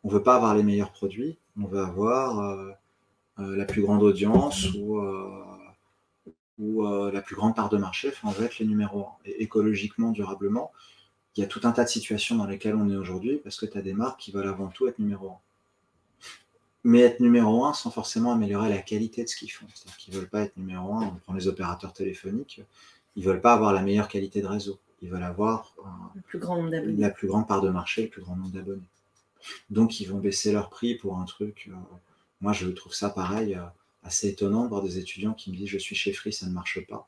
on veut pas avoir les meilleurs produits, on veut avoir euh, la plus grande audience ou, ou la plus grande part de marché, enfin, on veut être les numéros 1. Et écologiquement, durablement, il y a tout un tas de situations dans lesquelles on est aujourd'hui parce que tu as des marques qui veulent avant tout être numéro 1 mais être numéro un sans forcément améliorer la qualité de ce qu'ils font. C'est-à-dire qu'ils ne veulent pas être numéro un. On prend les opérateurs téléphoniques, ils ne veulent pas avoir la meilleure qualité de réseau. Ils veulent avoir la plus grande part de marché, le plus grand nombre d'abonnés. Donc ils vont baisser leur prix pour un truc. Euh, moi, je trouve ça pareil, euh, assez étonnant de voir des étudiants qui me disent je suis chez Free, ça ne marche pas.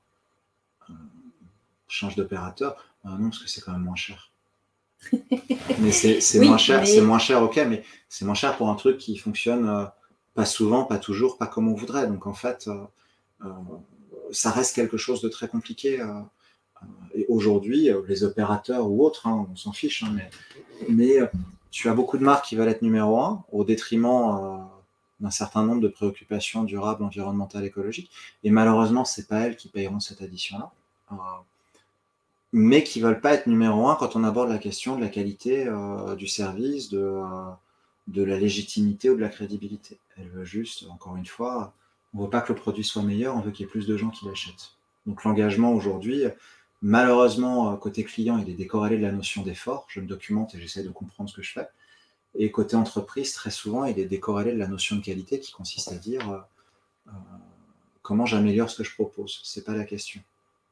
Euh, change d'opérateur. non, parce que c'est quand même moins cher mais c'est moins cher, c'est moins cher, ok, mais c'est moins cher pour un truc qui fonctionne euh, pas souvent, pas toujours, pas comme on voudrait. Donc en fait, euh, euh, ça reste quelque chose de très compliqué. et aujourd'hui, les opérateurs ou autres, hein, on s'en fiche, hein, mais, mais tu as beaucoup de marques qui veulent être numéro un au détriment d'un certain nombre de préoccupations durables, environnementales, écologiques. Et malheureusement, c'est pas elles qui payeront cette addition-là mais qui ne veulent pas être numéro un quand on aborde la question de la qualité euh, du service, de, euh, de la légitimité ou de la crédibilité. Elle veut juste, encore une fois, on ne veut pas que le produit soit meilleur, on veut qu'il y ait plus de gens qui l'achètent. Donc l'engagement aujourd'hui, malheureusement, euh, côté client, il est décorrélé de la notion d'effort. Je me documente et j'essaie de comprendre ce que je fais. Et côté entreprise, très souvent, il est décorrélé de la notion de qualité qui consiste à dire comment j'améliore ce que je propose. Ce n'est pas la question.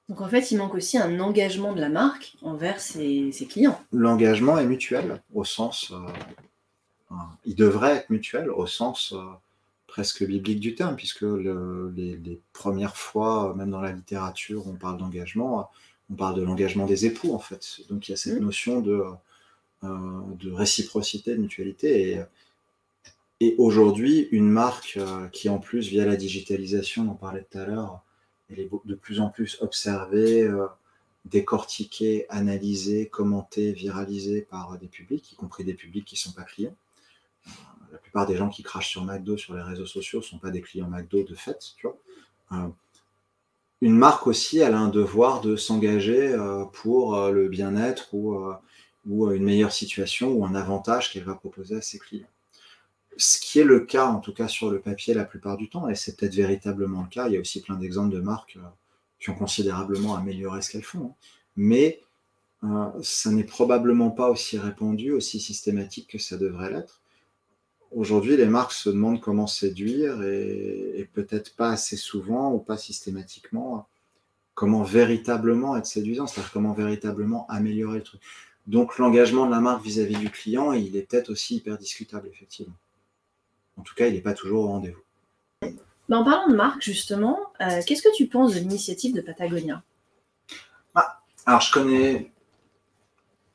Donc en fait, il manque aussi un engagement de la marque envers ses, clients. L'engagement est mutuel au sens, euh, il devrait être mutuel au sens euh, presque biblique du terme, puisque les, premières fois, même dans la littérature, on parle d'engagement, on parle de l'engagement des époux en fait. Donc il y a cette mmh. notion de, euh, de réciprocité, de mutualité. Et, et aujourd'hui, une marque qui en plus, via la digitalisation, on parlait tout à l'heure, elle est de plus en plus observée, euh, décortiquée, analysée, commentée, viralisée par des publics, y compris des publics qui ne sont pas clients. Euh, la plupart des gens qui crachent sur McDo sur les réseaux sociaux ne sont pas des clients McDo de fait. Euh, une marque aussi, elle a un devoir de s'engager pour le bien-être ou une meilleure situation ou un avantage qu'elle va proposer à ses clients ce qui est le cas, en tout cas sur le papier la plupart du temps, et c'est peut-être véritablement le cas, il y a aussi plein d'exemples de marques euh, qui ont considérablement amélioré ce qu'elles font, hein. mais euh, ça n'est probablement pas aussi répandu, aussi systématique que ça devrait l'être. Aujourd'hui, les marques se demandent comment séduire et, peut-être pas assez souvent ou pas systématiquement comment véritablement être séduisant, c'est-à-dire comment véritablement améliorer le truc. Donc l'engagement de la marque vis-à-vis -vis du client, il est peut-être aussi hyper discutable, effectivement. En tout cas, il n'est pas toujours au rendez-vous. Bah, en parlant de marque, justement, euh, qu'est-ce que tu penses de l'initiative de Patagonia? Ah, Alors, je connais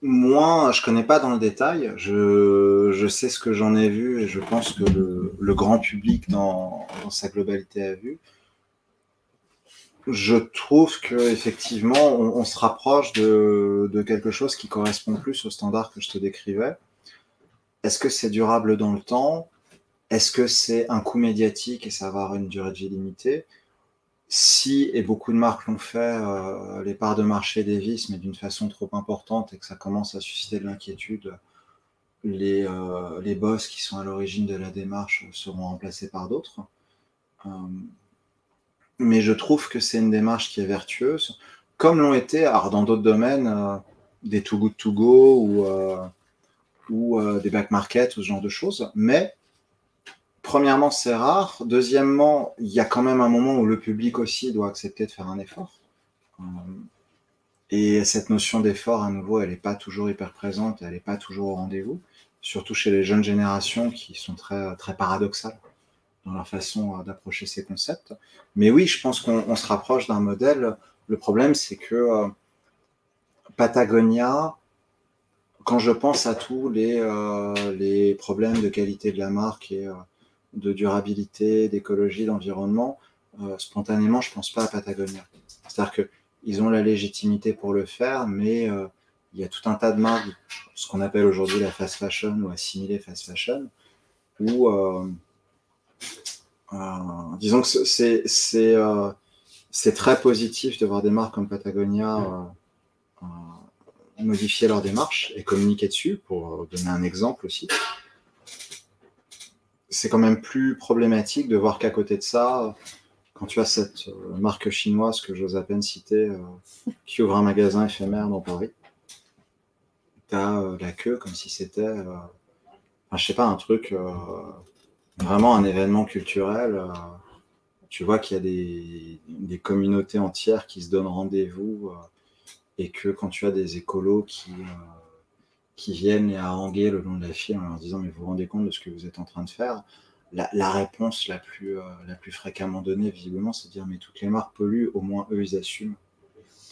moins, je connais pas dans le détail. Je, sais ce que j'en ai vu et je pense que le, grand public dans, sa globalité a vu. Je trouve que effectivement, on, se rapproche de, de, quelque chose qui correspond plus au standard que je te décrivais est-ce que c'est durable dans le temps? Est-ce que c'est un coût médiatique et ça va avoir une durée de vie limitée? Si, et beaucoup de marques l'ont fait, euh, les parts de marché dévissent, mais d'une façon trop importante et que ça commence à susciter de l'inquiétude, les, euh, les boss qui sont à l'origine de la démarche seront remplacés par d'autres. Euh, mais je trouve que c'est une démarche qui est vertueuse, comme l'ont été dans d'autres domaines des Too Good To Go ou ou des back market ou ce genre de choses. Mais premièrement, c'est rare. Deuxièmement, il y a quand même un moment où le public aussi doit accepter de faire un effort. Euh, et cette notion d'effort, à nouveau, elle n'est pas toujours hyper présente, elle n'est pas toujours au rendez-vous, surtout chez les jeunes générations qui sont très, très paradoxales dans leur façon euh, d'approcher ces concepts. Mais oui, je pense qu'on se rapproche d'un modèle. Le problème, c'est que Patagonia, quand je pense à tous les, euh, problèmes de qualité de la marque et euh, de durabilité, d'écologie, d'environnement, euh, spontanément, je pense pas à Patagonia. C'est-à-dire qu'ils ont la légitimité pour le faire, mais il y a tout un tas de marques, ce qu'on appelle aujourd'hui la fast fashion ou assimilée fast fashion, où, disons que c'est c'est très positif de voir des marques comme Patagonia modifier leur démarche et communiquer dessus, pour donner un exemple aussi. C'est quand même plus problématique de voir qu'à côté de ça, quand tu as cette euh, marque chinoise que j'ose à peine citer, euh, qui ouvre un magasin éphémère dans Paris, tu as euh, la queue comme si c'était, enfin, je sais pas, un truc, vraiment un événement culturel. tu vois qu'il y a des, communautés entières qui se donnent rendez-vous et que quand tu as des écolos qui, euh, qui viennent et haranguer le long de la file en leur disant mais vous vous rendez compte de ce que vous êtes en train de faire? La, réponse la plus, euh, la plus fréquemment donnée visiblement c'est de dire mais toutes les marques polluent au moins eux ils assument.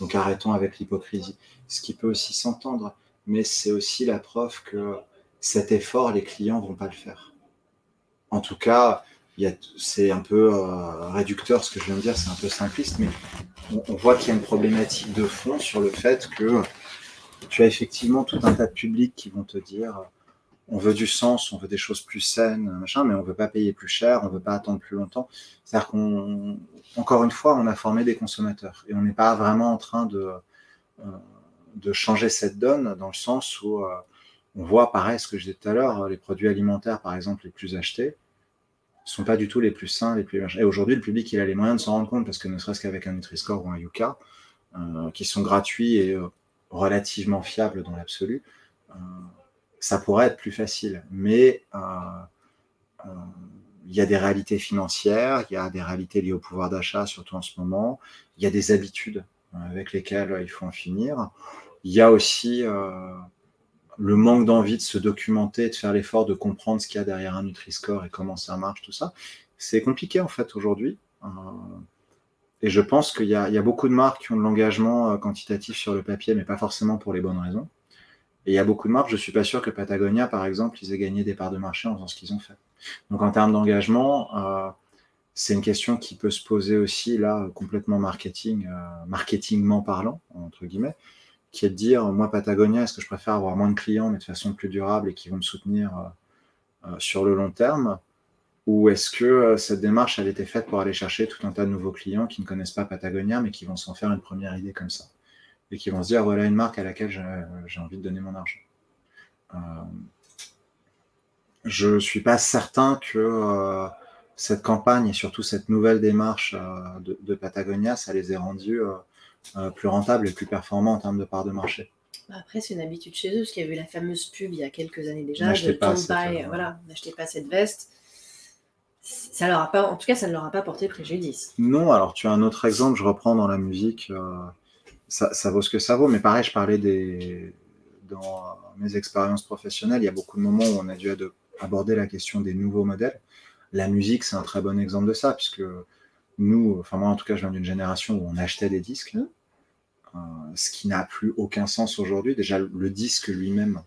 Donc arrêtons avec l'hypocrisie. Ce qui peut aussi s'entendre mais c'est aussi la preuve que cet effort les clients vont pas le faire. En tout cas c'est un peu euh, réducteur ce que je viens de dire, c'est un peu simpliste, mais on, voit qu'il y a une problématique de fond sur le fait que tu as effectivement tout un tas de publics qui vont te dire on veut du sens, on veut des choses plus saines, machin, mais on veut pas payer plus cher, on veut pas attendre plus longtemps. C'est-à-dire qu'on, encore une fois, on a formé des consommateurs et on n'est pas vraiment en train de, euh, de changer cette donne dans le sens où euh, on voit, pareil, ce que je disais tout à l'heure, les produits alimentaires, par exemple, les plus achetés, sont pas du tout les plus sains, les plus Et aujourd'hui, le public, il a les moyens de s'en rendre compte parce que ne serait-ce qu'avec un Nutri-Score ou un Yuka, euh, qui sont gratuits et relativement fiables dans l'absolu, euh, ça pourrait être plus facile. Mais il y a des réalités financières, il y a des réalités liées au pouvoir d'achat, surtout en ce moment. Il y a des habitudes avec lesquelles il faut en finir. Il y a aussi le manque d'envie de se documenter, de faire l'effort de comprendre ce qu'il y a derrière un Nutri-Score et comment ça marche, tout ça, c'est compliqué en fait aujourd'hui. Euh, et je pense qu'il y, a beaucoup de marques qui ont de l'engagement euh, quantitatif sur le papier, mais pas forcément pour les bonnes raisons. Et il y a beaucoup de marques, je suis pas sûr que Patagonia, par exemple, ils aient gagné des parts de marché en faisant ce qu'ils ont fait. Donc en termes d'engagement, euh, c'est une question qui peut se poser aussi là, complètement marketing, marketingment parlant, entre guillemets qui est de dire, moi, Patagonia, est-ce que je préfère avoir moins de clients, mais de façon plus durable et qui vont me soutenir euh, euh, sur le long terme? Ou est-ce que euh, cette démarche, elle était faite pour aller chercher tout un tas de nouveaux clients qui ne connaissent pas Patagonia, mais qui vont s'en faire une première idée comme ça Et qui vont se dire, voilà une marque à laquelle j'ai envie de donner mon argent. je ne suis pas certain que cette campagne et surtout cette nouvelle démarche de, de, Patagonia, ça les ait rendus euh, plus rentable et plus performant en termes de part de marché. Bah, après, c'est une habitude chez eux, parce qu'il y avait la fameuse pub il y a quelques années déjà. N'achetez pas, euh, voilà, pas cette veste. Ça leur a pas, en tout cas, ça ne leur a pas porté préjudice. Non, alors tu as un autre exemple, je reprends dans la musique. Euh, ça, ça, vaut ce que ça vaut, mais pareil, je parlais des. Dans mes expériences professionnelles, il y a beaucoup de moments où on a dû aborder la question des nouveaux modèles. La musique, c'est un très bon exemple de ça, puisque nous, enfin moi en tout cas, je viens d'une génération où on achetait des disques, euh, ce qui n'a plus aucun sens aujourd'hui. Déjà, le disque lui-même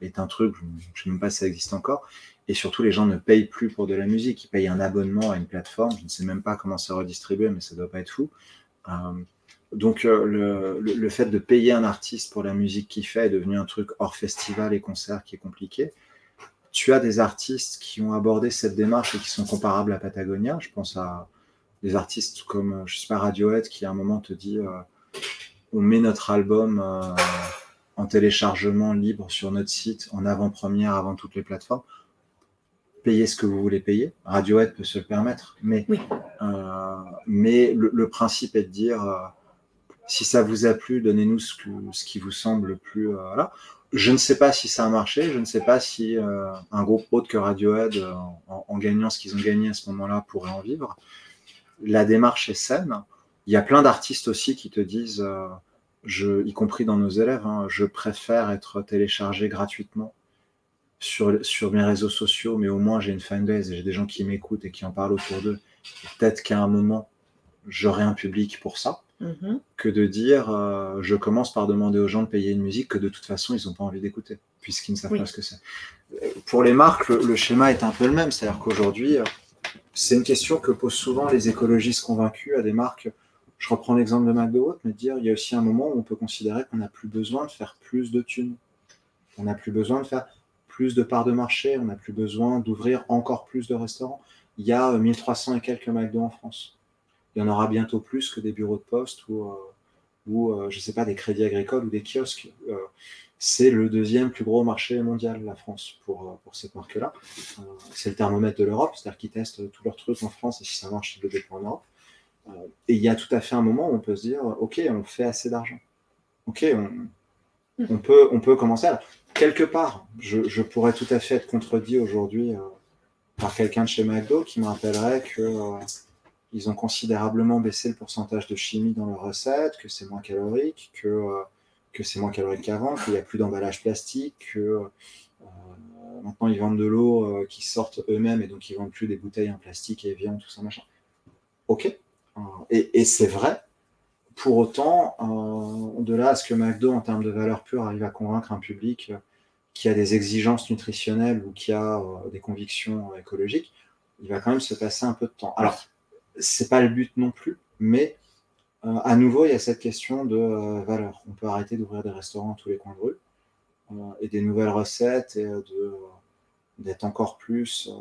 est un truc, je ne sais même pas si ça existe encore. Et surtout, les gens ne payent plus pour de la musique. Ils payent un abonnement à une plateforme. Je ne sais même pas comment c'est redistribué, mais ça ne doit pas être fou. Euh, donc, euh, le, fait de payer un artiste pour la musique qu'il fait est devenu un truc hors festival et concert qui est compliqué. tu as des artistes qui ont abordé cette démarche et qui sont comparables à Patagonia. Je pense à des artistes comme, je sais pas, Radiohead qui à un moment te dit on met notre album en téléchargement libre sur notre site en avant-première avant toutes les plateformes payez ce que vous voulez payer. Radiohead peut se le permettre, mais, euh, mais le, principe est de dire euh, si ça vous a plu, donnez-nous ce, ce, qui vous semble le plus. Euh, voilà. Je ne sais pas si ça a marché, je ne sais pas si un groupe autre que Radiohead, en, gagnant ce qu'ils ont gagné à ce moment-là, pourrait en vivre. La démarche est saine. Il y a plein d'artistes aussi qui te disent, je, y compris dans nos élèves, hein, je préfère être téléchargé gratuitement sur, sur mes réseaux sociaux, mais au moins j'ai une fanbase et j'ai des gens qui m'écoutent et qui en parlent autour d'eux. Peut-être qu'à un moment, j'aurai un public pour ça, mm-hmm. que de dire euh, je commence par demander aux gens de payer une musique que de toute façon ils n'ont pas envie d'écouter, puisqu'ils ne savent pas ce que c'est. Pour les marques, le, schéma est un peu le même, c'est-à-dire qu'aujourd'hui, euh, c'est une question que posent souvent les écologistes convaincus à des marques. Je reprends l'exemple de McDo, mais dire il y a aussi un moment où on peut considérer qu'on n'a plus besoin de faire plus de thunes. On n'a plus besoin de faire plus de parts de marché, on n'a plus besoin d'ouvrir encore plus de restaurants. Il y a 1300 euh, et quelques McDo en France. Il y en aura bientôt plus que des bureaux de poste ou, euh, ou euh, je ne sais pas, des crédits agricoles ou des kiosques. c'est le deuxième plus gros marché mondial, la France, pour, pour cette marque-là. c'est le thermomètre de l'Europe, c'est-à-dire qu'ils testent tous leurs trucs en France et si ça marche, ils le déploient en Europe. et il y a tout à fait un moment où on peut se dire, OK, on fait assez d'argent. OK, on, on, peut, on peut commencer à quelque part, je, pourrais tout à fait être contredit aujourd'hui euh, par quelqu'un de chez McDo qui me rappellerait que euh, ils ont considérablement baissé le pourcentage de chimie dans leurs recettes, que c'est moins calorique, que, euh, que c'est moins calorique qu'avant, qu'il n'y a plus d'emballage plastique, que maintenant ils vendent de l'eau qui sortent eux-mêmes et donc ils vendent plus des bouteilles en plastique et viande, tout ça machin. Ok. et c'est vrai, pour autant, euh, de là à ce que McDo, en termes de valeur pure, arrive à convaincre un public qui a des exigences nutritionnelles ou qui a euh, des convictions écologiques, il va quand même se passer un peu de temps. Alors, c'est pas le but non plus, mais euh, à nouveau, il y a cette question de valeur. On peut arrêter d'ouvrir des restaurants tous les coins de rue et des nouvelles recettes et d'être encore plus euh,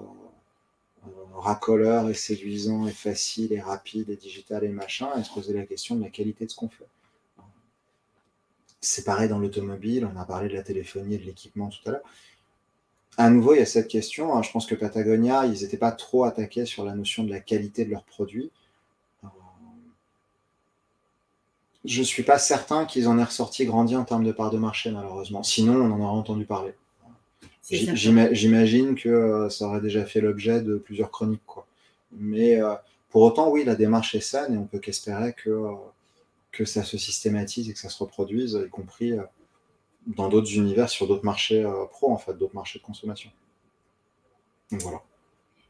racoleur et séduisant et facile et rapide et digital et machin, et se poser la question de la qualité de ce qu'on fait. C'est pareil dans l'automobile, on a parlé de la téléphonie et de l'équipement tout à l'heure. À nouveau, il y a cette question. Hein, je pense que Patagonia, ils n'étaient pas trop attaqués sur la notion de la qualité de leurs produits. Euh, je ne suis pas certain qu'ils en aient ressorti grandi en termes de part de marché, malheureusement. Sinon, on en aurait entendu parler. J'imagine que euh, ça aurait déjà fait l'objet de plusieurs chroniques. Quoi. Mais euh, pour autant, oui, la démarche est saine et on peut qu'espérer que, euh, que ça se systématise et que ça se reproduise, y compris dans d'autres univers, sur d'autres marchés pro, en fait, d'autres marchés de consommation. Donc voilà.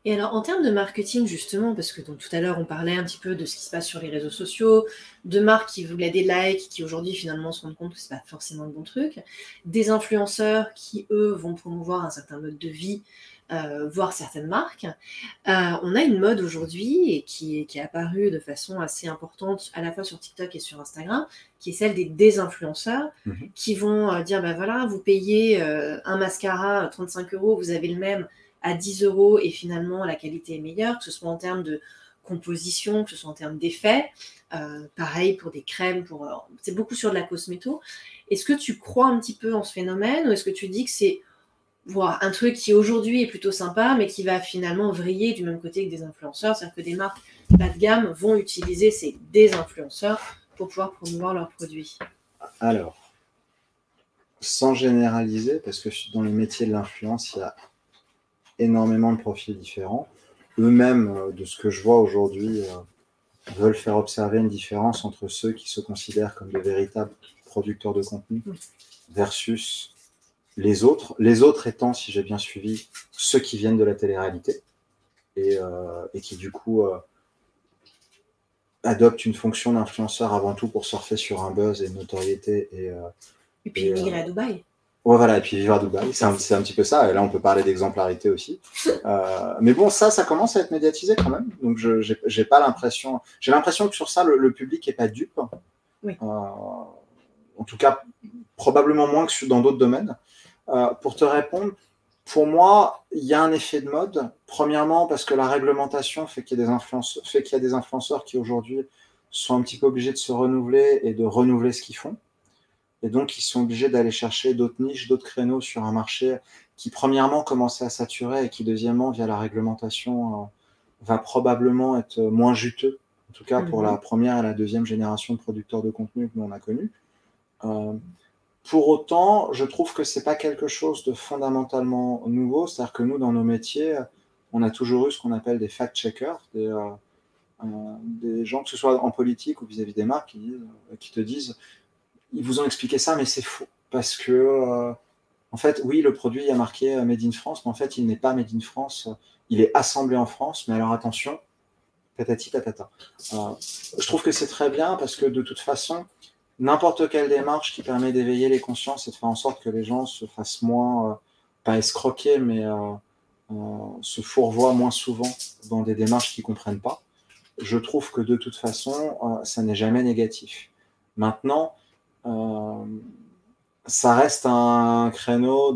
Et alors, en termes de marketing, justement, parce que donc, tout à l'heure, on parlait un petit peu de ce qui se passe sur les réseaux sociaux, de marques qui voulaient des likes, qui aujourd'hui, finalement, se rendent compte que ce n'est pas forcément le bon truc, des influenceurs qui, eux, vont promouvoir un certain mode de vie, euh, voire certaines marques. Euh, on a une mode aujourd'hui et qui, qui est apparue de façon assez importante à la fois sur TikTok et sur Instagram, qui est celle des désinfluenceurs mhm. qui vont euh, dire, ben voilà, vous payez un mascara 35 euros, vous avez le même à 10 euros et finalement la qualité est meilleure, que ce soit en termes de composition, que ce soit en termes d'effet. Euh, pareil pour des crèmes, pour euh, c'est beaucoup sur de la cosméto. Est-ce que tu crois un petit peu en ce phénomène ou est-ce que tu dis que c'est voir un truc qui aujourd'hui est plutôt sympa, mais qui va finalement vriller du même côté que des influenceurs, c'est-à-dire que des marques bas de gamme vont utiliser ces désinfluenceurs pour pouvoir promouvoir leurs produits Alors, sans généraliser, parce que dans le métier de l'influence, il y a énormément de profils différents. Eux-mêmes, euh, de ce que je vois aujourd'hui, euh, veulent faire observer une différence entre ceux qui se considèrent comme de véritables producteurs de contenu versus les autres. Les autres étant, si j'ai bien suivi, ceux qui viennent de la télé-réalité et, euh, qui du coup adoptent une fonction d'influenceur avant tout pour surfer sur un buzz et une notoriété. Et, et puis migrer à Dubaï. Ouais, voilà, et puis vivre à Dubaï, c'est un, un, petit peu ça. Et là, on peut parler d'exemplarité aussi. (laughs) Euh, mais bon, ça, ça commence à être médiatisé quand même. Donc, je j'ai pas l'impression. J'ai l'impression que sur ça, le, public est pas dupe. Oui. Euh, en tout cas, probablement moins que dans d'autres domaines. Euh, pour te répondre, pour moi, il y a un effet de mode. Premièrement, parce que la réglementation fait qu'il y a des influenceurs, fait qu'il y a des influenceurs qui aujourd'hui sont un petit peu obligés de se renouveler et de renouveler ce qu'ils font. Et donc, ils sont obligés d'aller chercher d'autres niches, d'autres créneaux sur un marché qui, premièrement, commençait à saturer et qui, deuxièmement, via la réglementation, euh, va probablement être moins juteux, en tout cas pour la mhm. première et la deuxième génération de producteurs de contenu que nous on a connus. Euh, pour autant, je trouve que c'est pas quelque chose de fondamentalement nouveau. C'est-à-dire que nous, dans nos métiers, on a toujours eu ce qu'on appelle des fact-checkers, des, euh, des, gens, que ce soit en politique ou vis-à-vis des marques, qui, qui, te disent ils vous ont expliqué ça, mais c'est faux. Parce que, euh, en fait, oui, le produit a marqué euh, Made in France, mais en fait, il n'est pas Made in France. Il est assemblé en France, mais alors attention, patati patata. Euh, je trouve que c'est très bien parce que de toute façon, n'importe quelle démarche qui permet d'éveiller les consciences et de faire en sorte que les gens se fassent moins, pas escroquer, mais se fourvoient moins souvent dans des démarches qu'ils ne comprennent pas, je trouve que de toute façon, ça n'est jamais négatif. Maintenant, euh, ça reste un créneau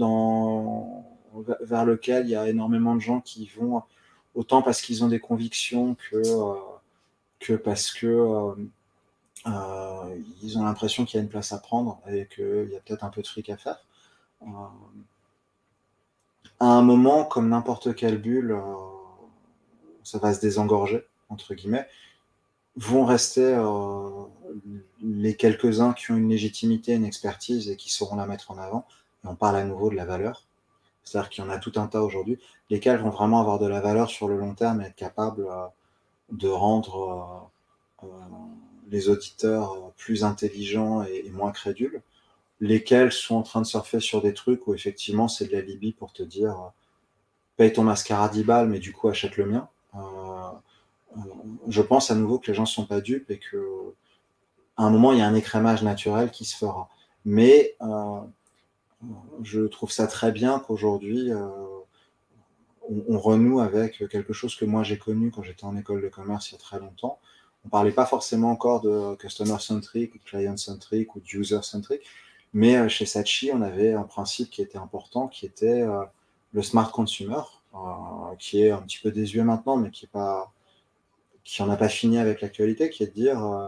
vers lequel il y a énormément de gens qui vont autant parce qu'ils ont des convictions que, euh, que parce que euh, ils ont l'impression qu'il y a une place à prendre et qu'il y a peut-être un peu de fric à faire. à un moment, comme n'importe quelle bulle, ça va se désengorger, entre guillemets vont rester euh, les quelques-uns qui ont une légitimité, une expertise et qui sauront la mettre en avant. Et on parle à nouveau de la valeur. C'est-à-dire qu'il y en a tout un tas aujourd'hui, lesquels vont vraiment avoir de la valeur sur le long terme et être capables euh, de rendre euh, les auditeurs plus intelligents et, moins crédules, lesquels sont en train de surfer sur des trucs où effectivement c'est de la Libye pour te dire paye ton mascara 10 balles, mais du coup achète le mien je pense à nouveau que les gens ne sont pas dupes et que à un moment, il y a un écrémage naturel qui se fera. Mais euh, je trouve ça très bien qu'aujourd'hui, euh, on, renoue avec quelque chose que moi j'ai connu quand j'étais en école de commerce il y a très longtemps. On ne parlait pas forcément encore de customer-centric client-centric ou user-centric, mais euh, chez Sachi, on avait un principe qui était important, qui était le smart consumer, qui est un petit peu désuet maintenant, mais qui n'est pas qui n'en a pas fini avec l'actualité, qui est de dire euh,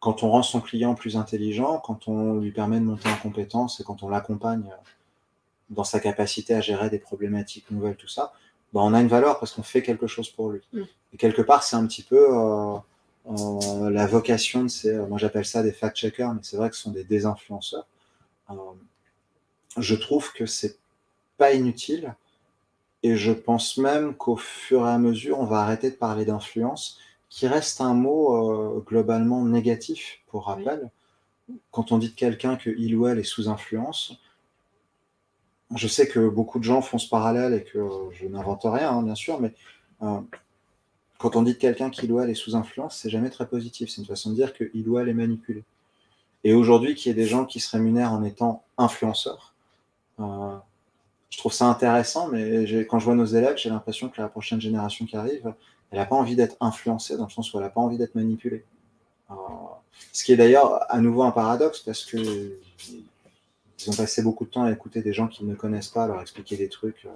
quand on rend son client plus intelligent, quand on lui permet de monter en compétence et quand on l'accompagne euh, dans sa capacité à gérer des problématiques nouvelles, tout ça, ben on a une valeur parce qu'on fait quelque chose pour lui. Mm. Et quelque part, c'est un petit peu euh, la vocation de ces, moi j'appelle ça des fact-checkers, mais c'est vrai que ce sont des désinfluenceurs. je trouve que c'est pas inutile et je pense même qu'au fur et à mesure, on va arrêter de parler d'influence qui reste un mot euh, globalement négatif, pour rappel. Quand on dit de quelqu'un qu'il ou elle est sous influence, je sais que beaucoup de gens font ce parallèle et que je n'invente rien, hein, bien sûr, mais euh, quand on dit de quelqu'un qu'il ou elle est sous influence, c'est jamais très positif. C'est une façon de dire qu'il ou elle est manipulé. Et aujourd'hui, qu'il y ait des gens qui se rémunèrent en étant influenceurs, euh, je trouve ça intéressant, mais quand je vois nos élèves, j'ai l'impression que la prochaine génération qui arrive, elle n'a pas envie d'être influencée, dans le sens où elle n'a pas envie d'être manipulée. Euh, ce qui est d'ailleurs à nouveau un paradoxe, parce que ils ont passé beaucoup de temps à écouter des gens qu'ils ne connaissent pas, leur expliquer des trucs euh,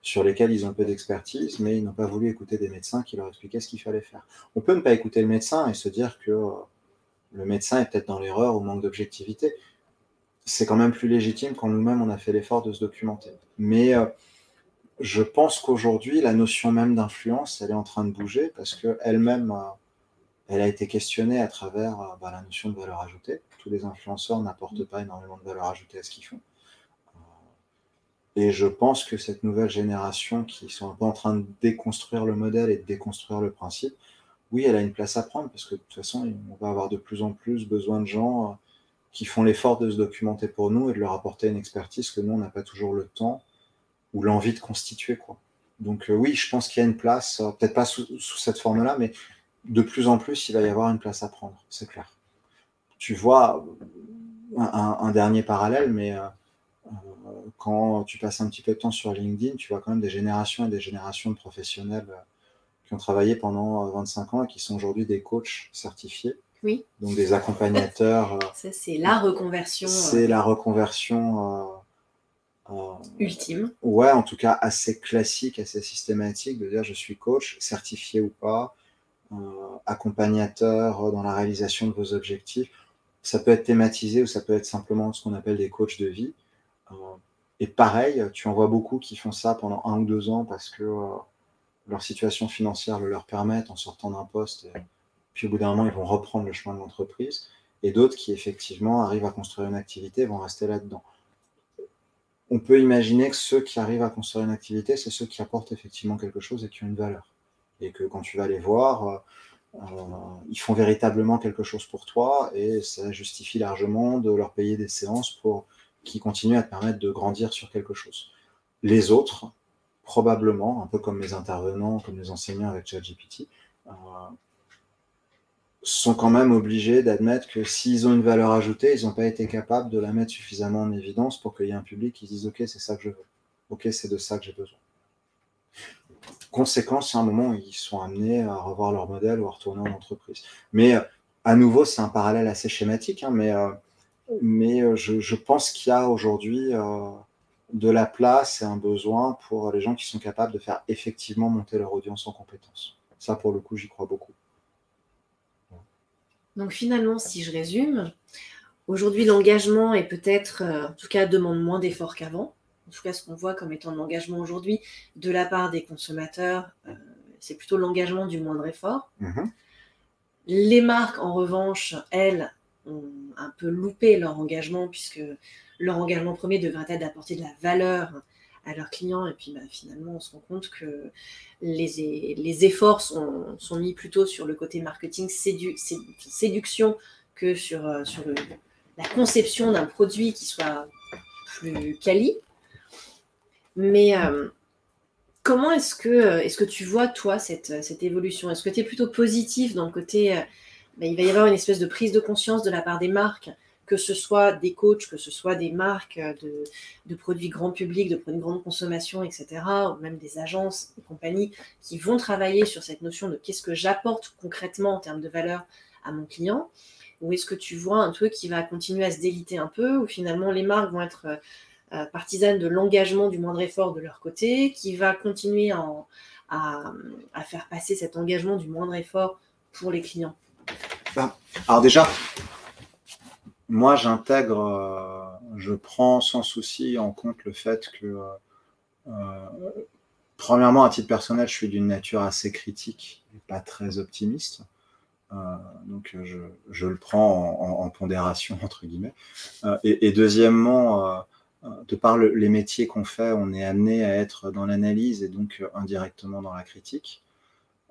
sur lesquels ils ont peu d'expertise, mais ils n'ont pas voulu écouter des médecins qui leur expliquaient ce qu'il fallait faire. On peut ne pas écouter le médecin et se dire que euh, le médecin est peut-être dans l'erreur ou manque d'objectivité. C'est quand même plus légitime quand nous-mêmes on a fait l'effort de se documenter. Mais je pense qu'aujourd'hui, la notion même d'influence, elle est en train de bouger parce qu'elle-même, euh, elle a été questionnée à travers euh, bah, la notion de valeur ajoutée. Tous les influenceurs n'apportent pas énormément de valeur ajoutée à ce qu'ils font. Euh, et je pense que cette nouvelle génération qui sont un peu en train de déconstruire le modèle et de déconstruire le principe, oui, elle a une place à prendre parce que de toute façon, on va avoir de plus en plus besoin de gens qui font l'effort de se documenter pour nous et de leur apporter une expertise que nous, on n'a pas toujours le temps ou l'envie de constituer. Quoi. Donc euh, oui, je pense qu'il y a une place, euh, peut-être pas sous, cette forme-là, mais de plus en plus, il va y avoir une place à prendre, c'est clair. Tu vois, un, dernier parallèle, mais euh, quand tu passes un petit peu de temps sur LinkedIn, tu vois quand même des générations et des générations de professionnels qui ont travaillé pendant 25 ans et qui sont aujourd'hui des coachs certifiés. Oui. Donc des accompagnateurs. Ça, c'est la reconversion. C'est la reconversion ultime. Ouais, en tout cas assez classique, assez systématique, de dire je suis coach, certifié ou pas, accompagnateur dans la réalisation de vos objectifs. Ça peut être thématisé ou ça peut être simplement ce qu'on appelle des coachs de vie. et pareil, tu en vois beaucoup qui font ça pendant un ou deux ans parce que leur situation financière le leur permet en sortant d'un poste. puis au bout d'un moment, ils vont reprendre le chemin de l'entreprise. Et d'autres qui effectivement arrivent à construire une activité vont rester là-dedans. On peut imaginer que ceux qui arrivent à construire une activité, c'est ceux qui apportent effectivement quelque chose et qui ont une valeur. Et que quand tu vas les voir, euh, euh, ils font véritablement quelque chose pour toi et ça justifie largement de leur payer des séances pour qu'ils continuent à te permettre de grandir sur quelque chose. Les autres, probablement, un peu comme les intervenants, comme les enseignants avec ChatGPT, euh, sont quand même obligés d'admettre que s'ils ont une valeur ajoutée, ils n'ont pas été capables de la mettre suffisamment en évidence pour qu'il y ait un public qui dise Ok, c'est ça que je veux. Ok, c'est de ça que j'ai besoin. Conséquence, a un moment ils sont amenés à revoir leur modèle ou à retourner en entreprise. Mais euh, à nouveau, c'est un parallèle assez schématique, hein, mais, euh, je, je, pense qu'il y a aujourd'hui de la place et un besoin pour les gens qui sont capables de faire effectivement monter leur audience en compétences. Ça, pour le coup, j'y crois beaucoup. Donc finalement, si je résume, aujourd'hui l'engagement est peut-être, euh, en tout cas, demande moins d'efforts qu'avant. En tout cas, ce qu'on voit comme étant l'engagement aujourd'hui de la part des consommateurs, euh, c'est plutôt l'engagement du moindre effort. Mm-hmm. Les marques, en revanche, elles, ont un peu loupé leur engagement puisque leur engagement premier devrait être d'apporter de la valeur à leurs clients. Et puis bah, finalement, on se rend compte que les, efforts sont, mis plutôt sur le côté marketing, séduction, que sur, euh, la conception d'un produit qui soit plus quali. Mais euh, comment est-ce que, euh, est que tu vois, toi, cette, cette évolution? Est-ce que tu es plutôt positif dans le côté, bah, il va y avoir une espèce de prise de conscience de la part des marques que ce soit des coachs, que ce soit des marques de, produits grand public, de produits de grande consommation, etc., ou même des agences, des compagnies qui vont travailler sur cette notion de qu'est-ce que j'apporte concrètement en termes de valeur à mon client Ou est-ce que tu vois un truc qui va continuer à se déliter un peu, ou finalement les marques vont être euh, partisanes de l'engagement du moindre effort de leur côté, qui va continuer à, faire passer cet engagement du moindre effort pour les clients? Ben, Alors déjà, moi, j'intègre, euh, je prends sans souci en compte le fait que, euh, euh, premièrement, à titre personnel, je suis d'une nature assez critique et pas très optimiste. donc, je, le prends en, pondération, (laughs) entre guillemets. Et, deuxièmement, de par les métiers qu'on fait, on est amené à être dans l'analyse et donc indirectement dans la critique.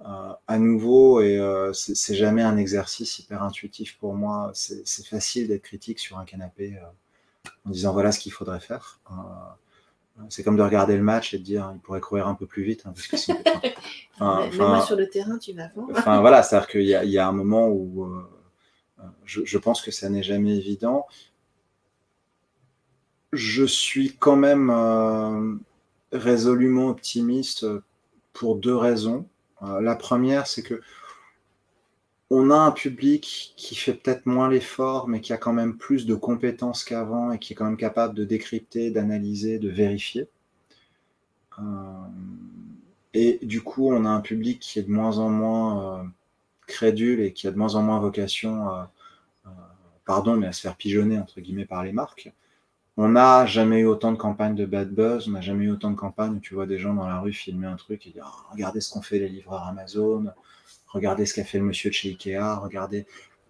Euh, à nouveau, et euh, c'est jamais un exercice hyper intuitif pour moi. C'est facile d'être critique sur un canapé euh, en disant voilà ce qu'il faudrait faire. c'est comme de regarder le match et de dire il pourrait courir un peu plus vite. Hein, parce (laughs) moi sur le terrain, tu vas voir. Enfin voilà, c'est-à-dire qu'il y, y, a un moment où je, je, pense que ça n'est jamais évident. Je suis quand même résolument optimiste pour deux raisons. Euh, la première, c'est que on a un public qui fait peut-être moins l'effort, mais qui a quand même plus de compétences qu'avant et qui est quand même capable de décrypter, d'analyser, de vérifier. Euh, et du coup, on a un public qui est de moins en moins euh, crédule et qui a de moins en moins vocation, pardon, mais à se faire pigeonner entre guillemets par les marques. On n'a jamais eu autant de campagnes de bad buzz, on n'a jamais eu autant de campagnes où tu vois des gens dans la rue filmer un truc et dire oh, regardez ce qu'ont fait les livreurs Amazon, regardez ce qu'a fait le monsieur de chez Ikea, regardez.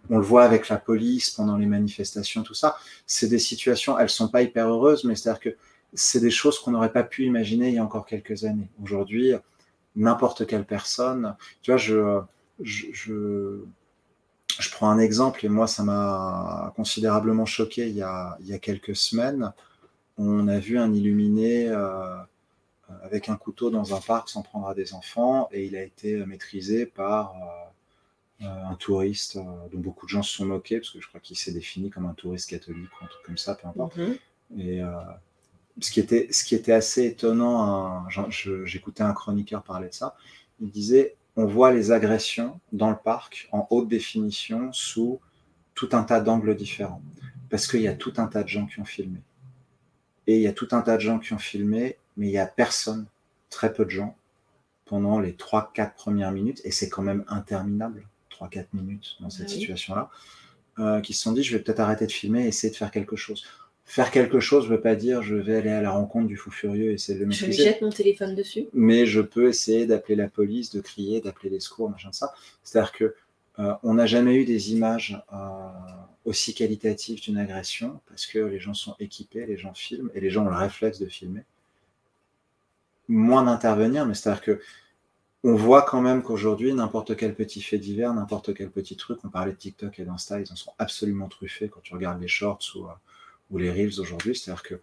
On le voit avec la police pendant les manifestations, tout ça. C'est des situations, elles sont pas hyper heureuses, mais c'est-à-dire que c'est des choses qu'on n'aurait pas pu imaginer il y a encore quelques années. Aujourd'hui, n'importe quelle personne, tu vois, je prends un exemple, et moi, ça m'a considérablement choqué il y, a, il y, a, quelques semaines. On a vu un illuminé euh, avec un couteau dans un parc s'en prendre à des enfants, et il a été maîtrisé par euh, un touriste dont beaucoup de gens se sont moqués, parce que je crois qu'il s'est défini comme un touriste catholique ou un truc comme ça, peu importe. Mhm. Et euh, ce, qui était, ce qui était assez étonnant, hein, j'écoutais un chroniqueur parler de ça, il disait on voit les agressions dans le parc en haute définition sous tout un tas d'angles différents. Parce qu'il y a tout un tas de gens qui ont filmé. Et il y a tout un tas de gens qui ont filmé, mais il n'y a personne, très peu de gens, pendant les 3-4 premières minutes, et c'est quand même interminable, 3-4 minutes dans cette situation-là, euh, qui se sont dit, je vais peut-être arrêter de filmer et essayer de faire quelque chose. Faire quelque chose ne veut pas dire je vais aller à la rencontre du fou furieux et essayer de le maîtriser. Je jette mon téléphone dessus. Mais je peux essayer d'appeler la police, de crier, d'appeler les secours, machin de ça. C'est-à-dire que euh, on n'a jamais eu des images euh, aussi qualitatives d'une agression parce que les gens sont équipés, les gens filment et les gens ont le réflexe de filmer. Moins d'intervenir, mais c'est-à-dire que on voit quand même qu'aujourd'hui, n'importe quel petit fait divers, n'importe quel petit truc, on parlait de TikTok et d'Insta, ils en sont absolument truffés quand tu regardes les shorts ou, euh, ou les reels aujourd'hui. C'est-à-dire que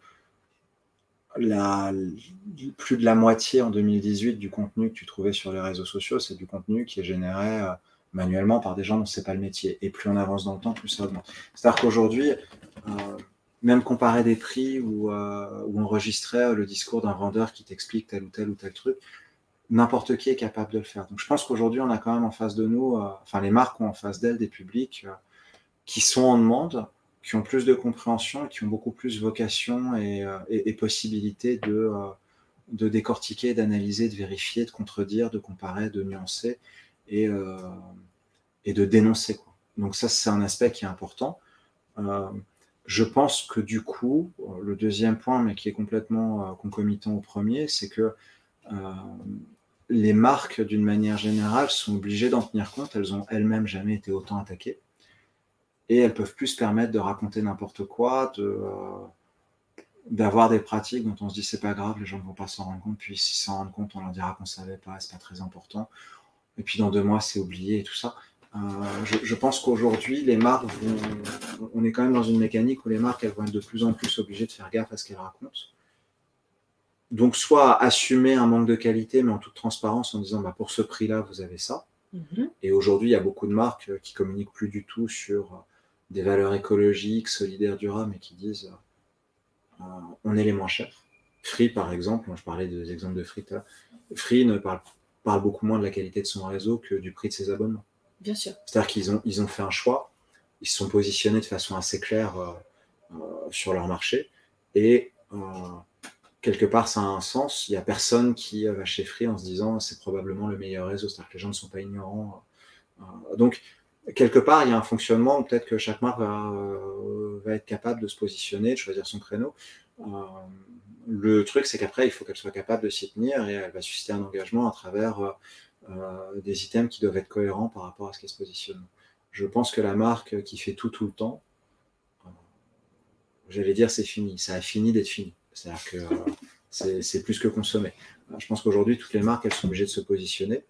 plus de la moitié en 2018 du contenu que tu trouvais sur les réseaux sociaux, c'est du contenu qui est généré euh, manuellement par des gens dont c'est pas le métier. Et plus on avance dans le temps, plus ça augmente. C'est-à-dire qu'aujourd'hui, euh, même comparer des prix ou, ou enregistrer le discours d'un vendeur qui t'explique tel ou tel ou tel truc, n'importe qui est capable de le faire. Donc je pense qu'aujourd'hui, on a quand même en face de nous, euh, enfin les marques ont en face d'elles des publics euh, qui sont en demande, qui ont plus de compréhension, qui ont beaucoup plus vocation et, euh, et, possibilité de, de décortiquer, d'analyser, de vérifier, de contredire, de comparer, de nuancer et, et de dénoncer. Quoi. Donc ça, c'est un aspect qui est important. je pense que du coup, le deuxième point, mais qui est complètement concomitant au premier, c'est que les marques, d'une manière générale, sont obligées d'en tenir compte. Elles ont elles-mêmes jamais été autant attaquées. Et elles peuvent plus se permettre de raconter n'importe quoi, de, euh, d'avoir des pratiques dont on se dit c'est pas grave, les gens ne vont pas s'en rendre compte. Puis s'ils s'en rendent compte, on leur dira qu'on savait pas, c'est pas très important. Et puis dans deux mois, c'est oublié et tout ça. Euh, je, pense qu'aujourd'hui, les marques vont, on est quand même dans une mécanique où les marques elles vont être de plus en plus obligées de faire gaffe à ce qu'elles racontent donc, soit assumer un manque de qualité, mais en toute transparence, en disant bah, pour ce prix-là, vous avez ça. Mhm. Et aujourd'hui, il y a beaucoup de marques euh, qui communiquent plus du tout sur des valeurs écologiques, solidaires, durables, mais qui disent euh, on est les moins chers. Free, par exemple, je parlais des exemples de Free. Free ne parle, parle, beaucoup moins de la qualité de son réseau que du prix de ses abonnements. Bien sûr. C'est-à-dire qu'ils ont, ils ont fait un choix, ils se sont positionnés de façon assez claire sur leur marché, et quelque part, ça a un sens. Il n'y a personne qui va chez Free en se disant c'est probablement le meilleur réseau. C'est-à-dire que les gens ne sont pas ignorants. Euh, donc, quelque part, il y a un fonctionnement. Peut-être que chaque marque va, euh, être capable de se positionner, de choisir son créneau. Euh, le truc, c'est qu'après, il faut qu'elle soit capable de s'y tenir et elle va susciter un engagement à travers des items qui doivent être cohérents par rapport à ce qu'elle se positionne. Je pense que la marque qui fait tout tout le temps, j'allais dire c'est fini. Ça a fini d'être fini. C'est-à-dire que euh, c'est plus que consommer. Euh, je pense qu'aujourd'hui, toutes les marques, elles sont obligées de se positionner, euh,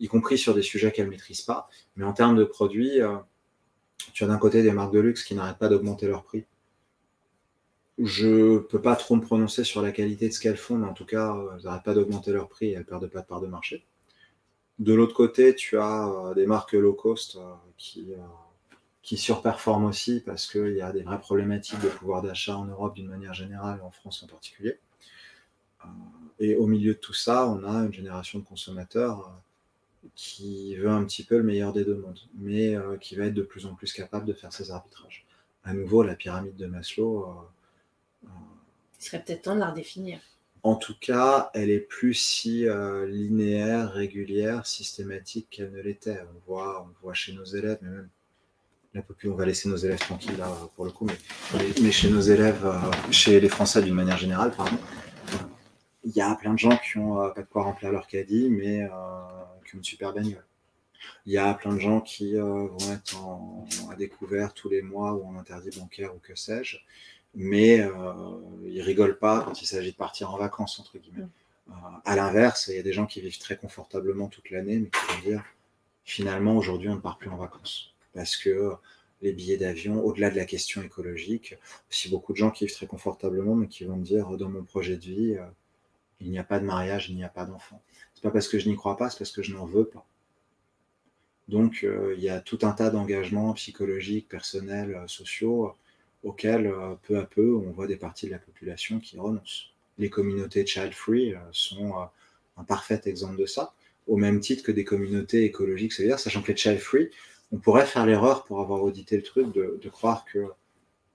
y compris sur des sujets qu'elles ne maîtrisent pas. Mais en termes de produits, tu as d'un côté des marques de luxe qui n'arrêtent pas d'augmenter leur prix. Je ne peux pas trop me prononcer sur la qualité de ce qu'elles font, mais en tout cas, elles n'arrêtent pas d'augmenter leur prix et elles ne perdent pas de part de marché. De l'autre côté, tu as des marques low cost qui, qui surperforme aussi parce qu'il y a des vraies problématiques de pouvoir d'achat en Europe d'une manière générale et en France en particulier. Euh, et au milieu de tout ça, on a une génération de consommateurs euh, qui veut un petit peu le meilleur des deux mondes, mais euh, qui va être de plus en plus capable de faire ses arbitrages. À nouveau, la pyramide de Maslow. Il serait peut-être temps de la redéfinir. En tout cas, elle est plus si linéaire, régulière, systématique qu'elle ne l'était. On voit, on voit chez nos élèves, mais même on va laisser nos élèves tranquilles là pour le coup, mais, chez nos élèves, euh, chez les Français d'une manière générale, pardon, il y a plein de gens qui ont euh, pas de quoi remplir leur caddie, mais euh, qui ont une super bagnole. Il y a plein de gens qui vont être à découvert tous les mois ou en interdit bancaire ou que sais-je, mais ils rigolent pas quand il s'agit de partir en vacances, entre guillemets. à l'inverse, il y a des gens qui vivent très confortablement toute l'année, mais qui vont dire finalement aujourd'hui on ne part plus en vacances parce que les billets d'avion, au-delà de la question écologique, aussi beaucoup de gens qui vivent très confortablement, mais qui vont dire dans mon projet de vie, euh, il n'y a pas de mariage, il n'y a pas d'enfant. C'est pas parce que je n'y crois pas, c'est parce que je n'en veux pas. Donc euh, il y a tout un tas d'engagements psychologiques, personnels, euh, sociaux, auxquels peu à peu on voit des parties de la population qui renoncent. Les communautés child-free sont un parfait exemple de ça, au même titre que des communautés écologiques, c'est-à-dire sachant que les child-free, on pourrait faire l'erreur pour avoir audité le truc de, croire que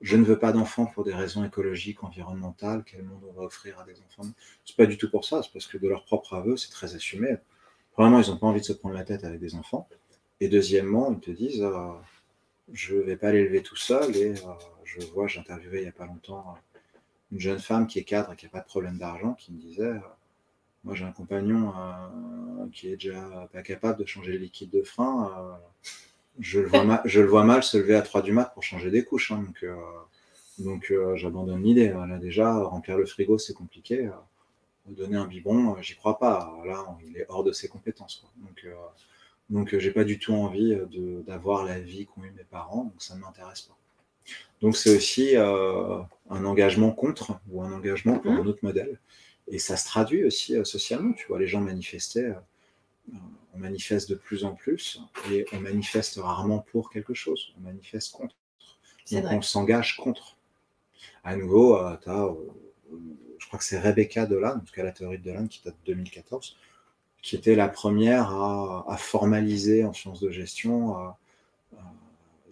je ne veux pas d'enfants pour des raisons écologiques, environnementales, quel monde on va offrir à des enfants. C'est pas du tout pour ça, c'est parce que de leur propre aveu, c'est très assumé. Premièrement, ils n'ont pas envie de se prendre la tête avec des enfants. Et deuxièmement, ils te disent, euh, je ne vais pas l'élever tout seul. Et euh, je vois, j'ai interviewé il n'y a pas longtemps euh, une jeune femme qui est cadre et qui n'a pas de problème d'argent, qui me disait, moi j'ai un compagnon qui est déjà pas capable de changer le liquide de frein je le vois mal, je le vois mal se lever à 3 du mat pour changer des couches. Hein, donc, euh, donc euh, j'abandonne l'idée. Là déjà, remplir le frigo, c'est compliqué. Euh, donner un biberon, j'y crois pas. Là, il est hors de ses compétences. Donc, donc j'ai pas du tout envie d'avoir la vie qu'ont eu mes parents. Donc ça ne m'intéresse pas. Donc c'est aussi un engagement contre ou un engagement pour mmh. un autre modèle. Et ça se traduit aussi socialement. Tu vois, les gens manifestaient on manifeste de plus en plus et on manifeste rarement pour quelque chose, on manifeste contre. Donc on s'engage contre. À nouveau, euh, euh, je crois que c'est Rebecca Dolan, en tout cas la théorie de Dolan qui date de 2014, qui était la première à, formaliser en sciences de gestion euh,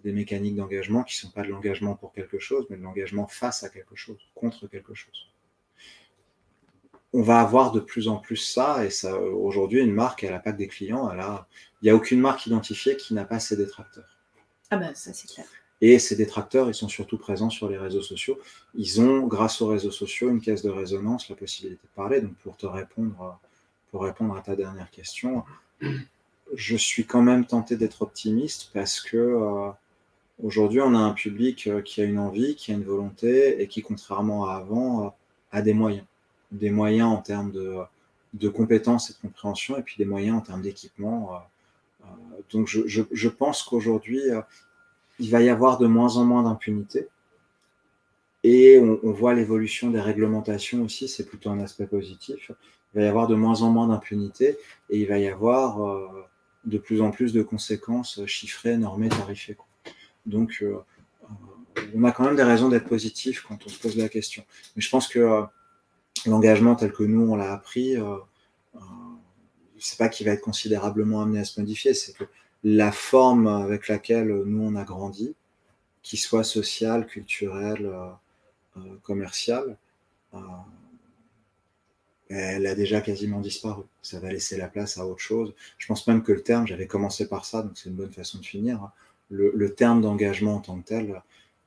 des mécaniques d'engagement qui ne sont pas de l'engagement pour quelque chose, mais de l'engagement face à quelque chose, contre quelque chose on va avoir de plus en plus ça. Et ça, aujourd'hui, une marque, elle n'a pas que des clients. Elle a... Il n'y a aucune marque identifiée qui n'a pas ses détracteurs. Ah ben, ça, c'est clair. Et ces détracteurs, ils sont surtout présents sur les réseaux sociaux. Ils ont, grâce aux réseaux sociaux, une caisse de résonance, la possibilité de parler. Donc, pour te répondre, pour répondre à ta dernière question, je suis quand même tenté d'être optimiste parce que euh, aujourd'hui, on a un public euh, qui a une envie, qui a une volonté et qui, contrairement à avant, euh, a des moyens des moyens en termes de, compétences et de compréhension, et puis des moyens en termes d'équipement. Euh, euh, donc je, je, pense qu'aujourd'hui, euh, il va y avoir de moins en moins d'impunité. Et on, voit l'évolution des réglementations aussi, c'est plutôt un aspect positif. Il va y avoir de moins en moins d'impunité et il va y avoir de plus en plus de conséquences chiffrées, normées, tarifées. Donc, on a quand même des raisons d'être positif quand on se pose la question. Mais je pense que l'engagement tel que nous on l'a appris, euh, euh, c'est pas qu'il va être considérablement amené à se modifier, c'est que la forme avec laquelle nous on a grandi, qu'il soit sociale, culturelle, euh, commerciale, elle a déjà quasiment disparu. Ça va laisser la place à autre chose. Je pense même que le terme, j'avais commencé par ça, donc c'est une bonne façon de finir. Hein. Le, le terme d'engagement en tant que tel,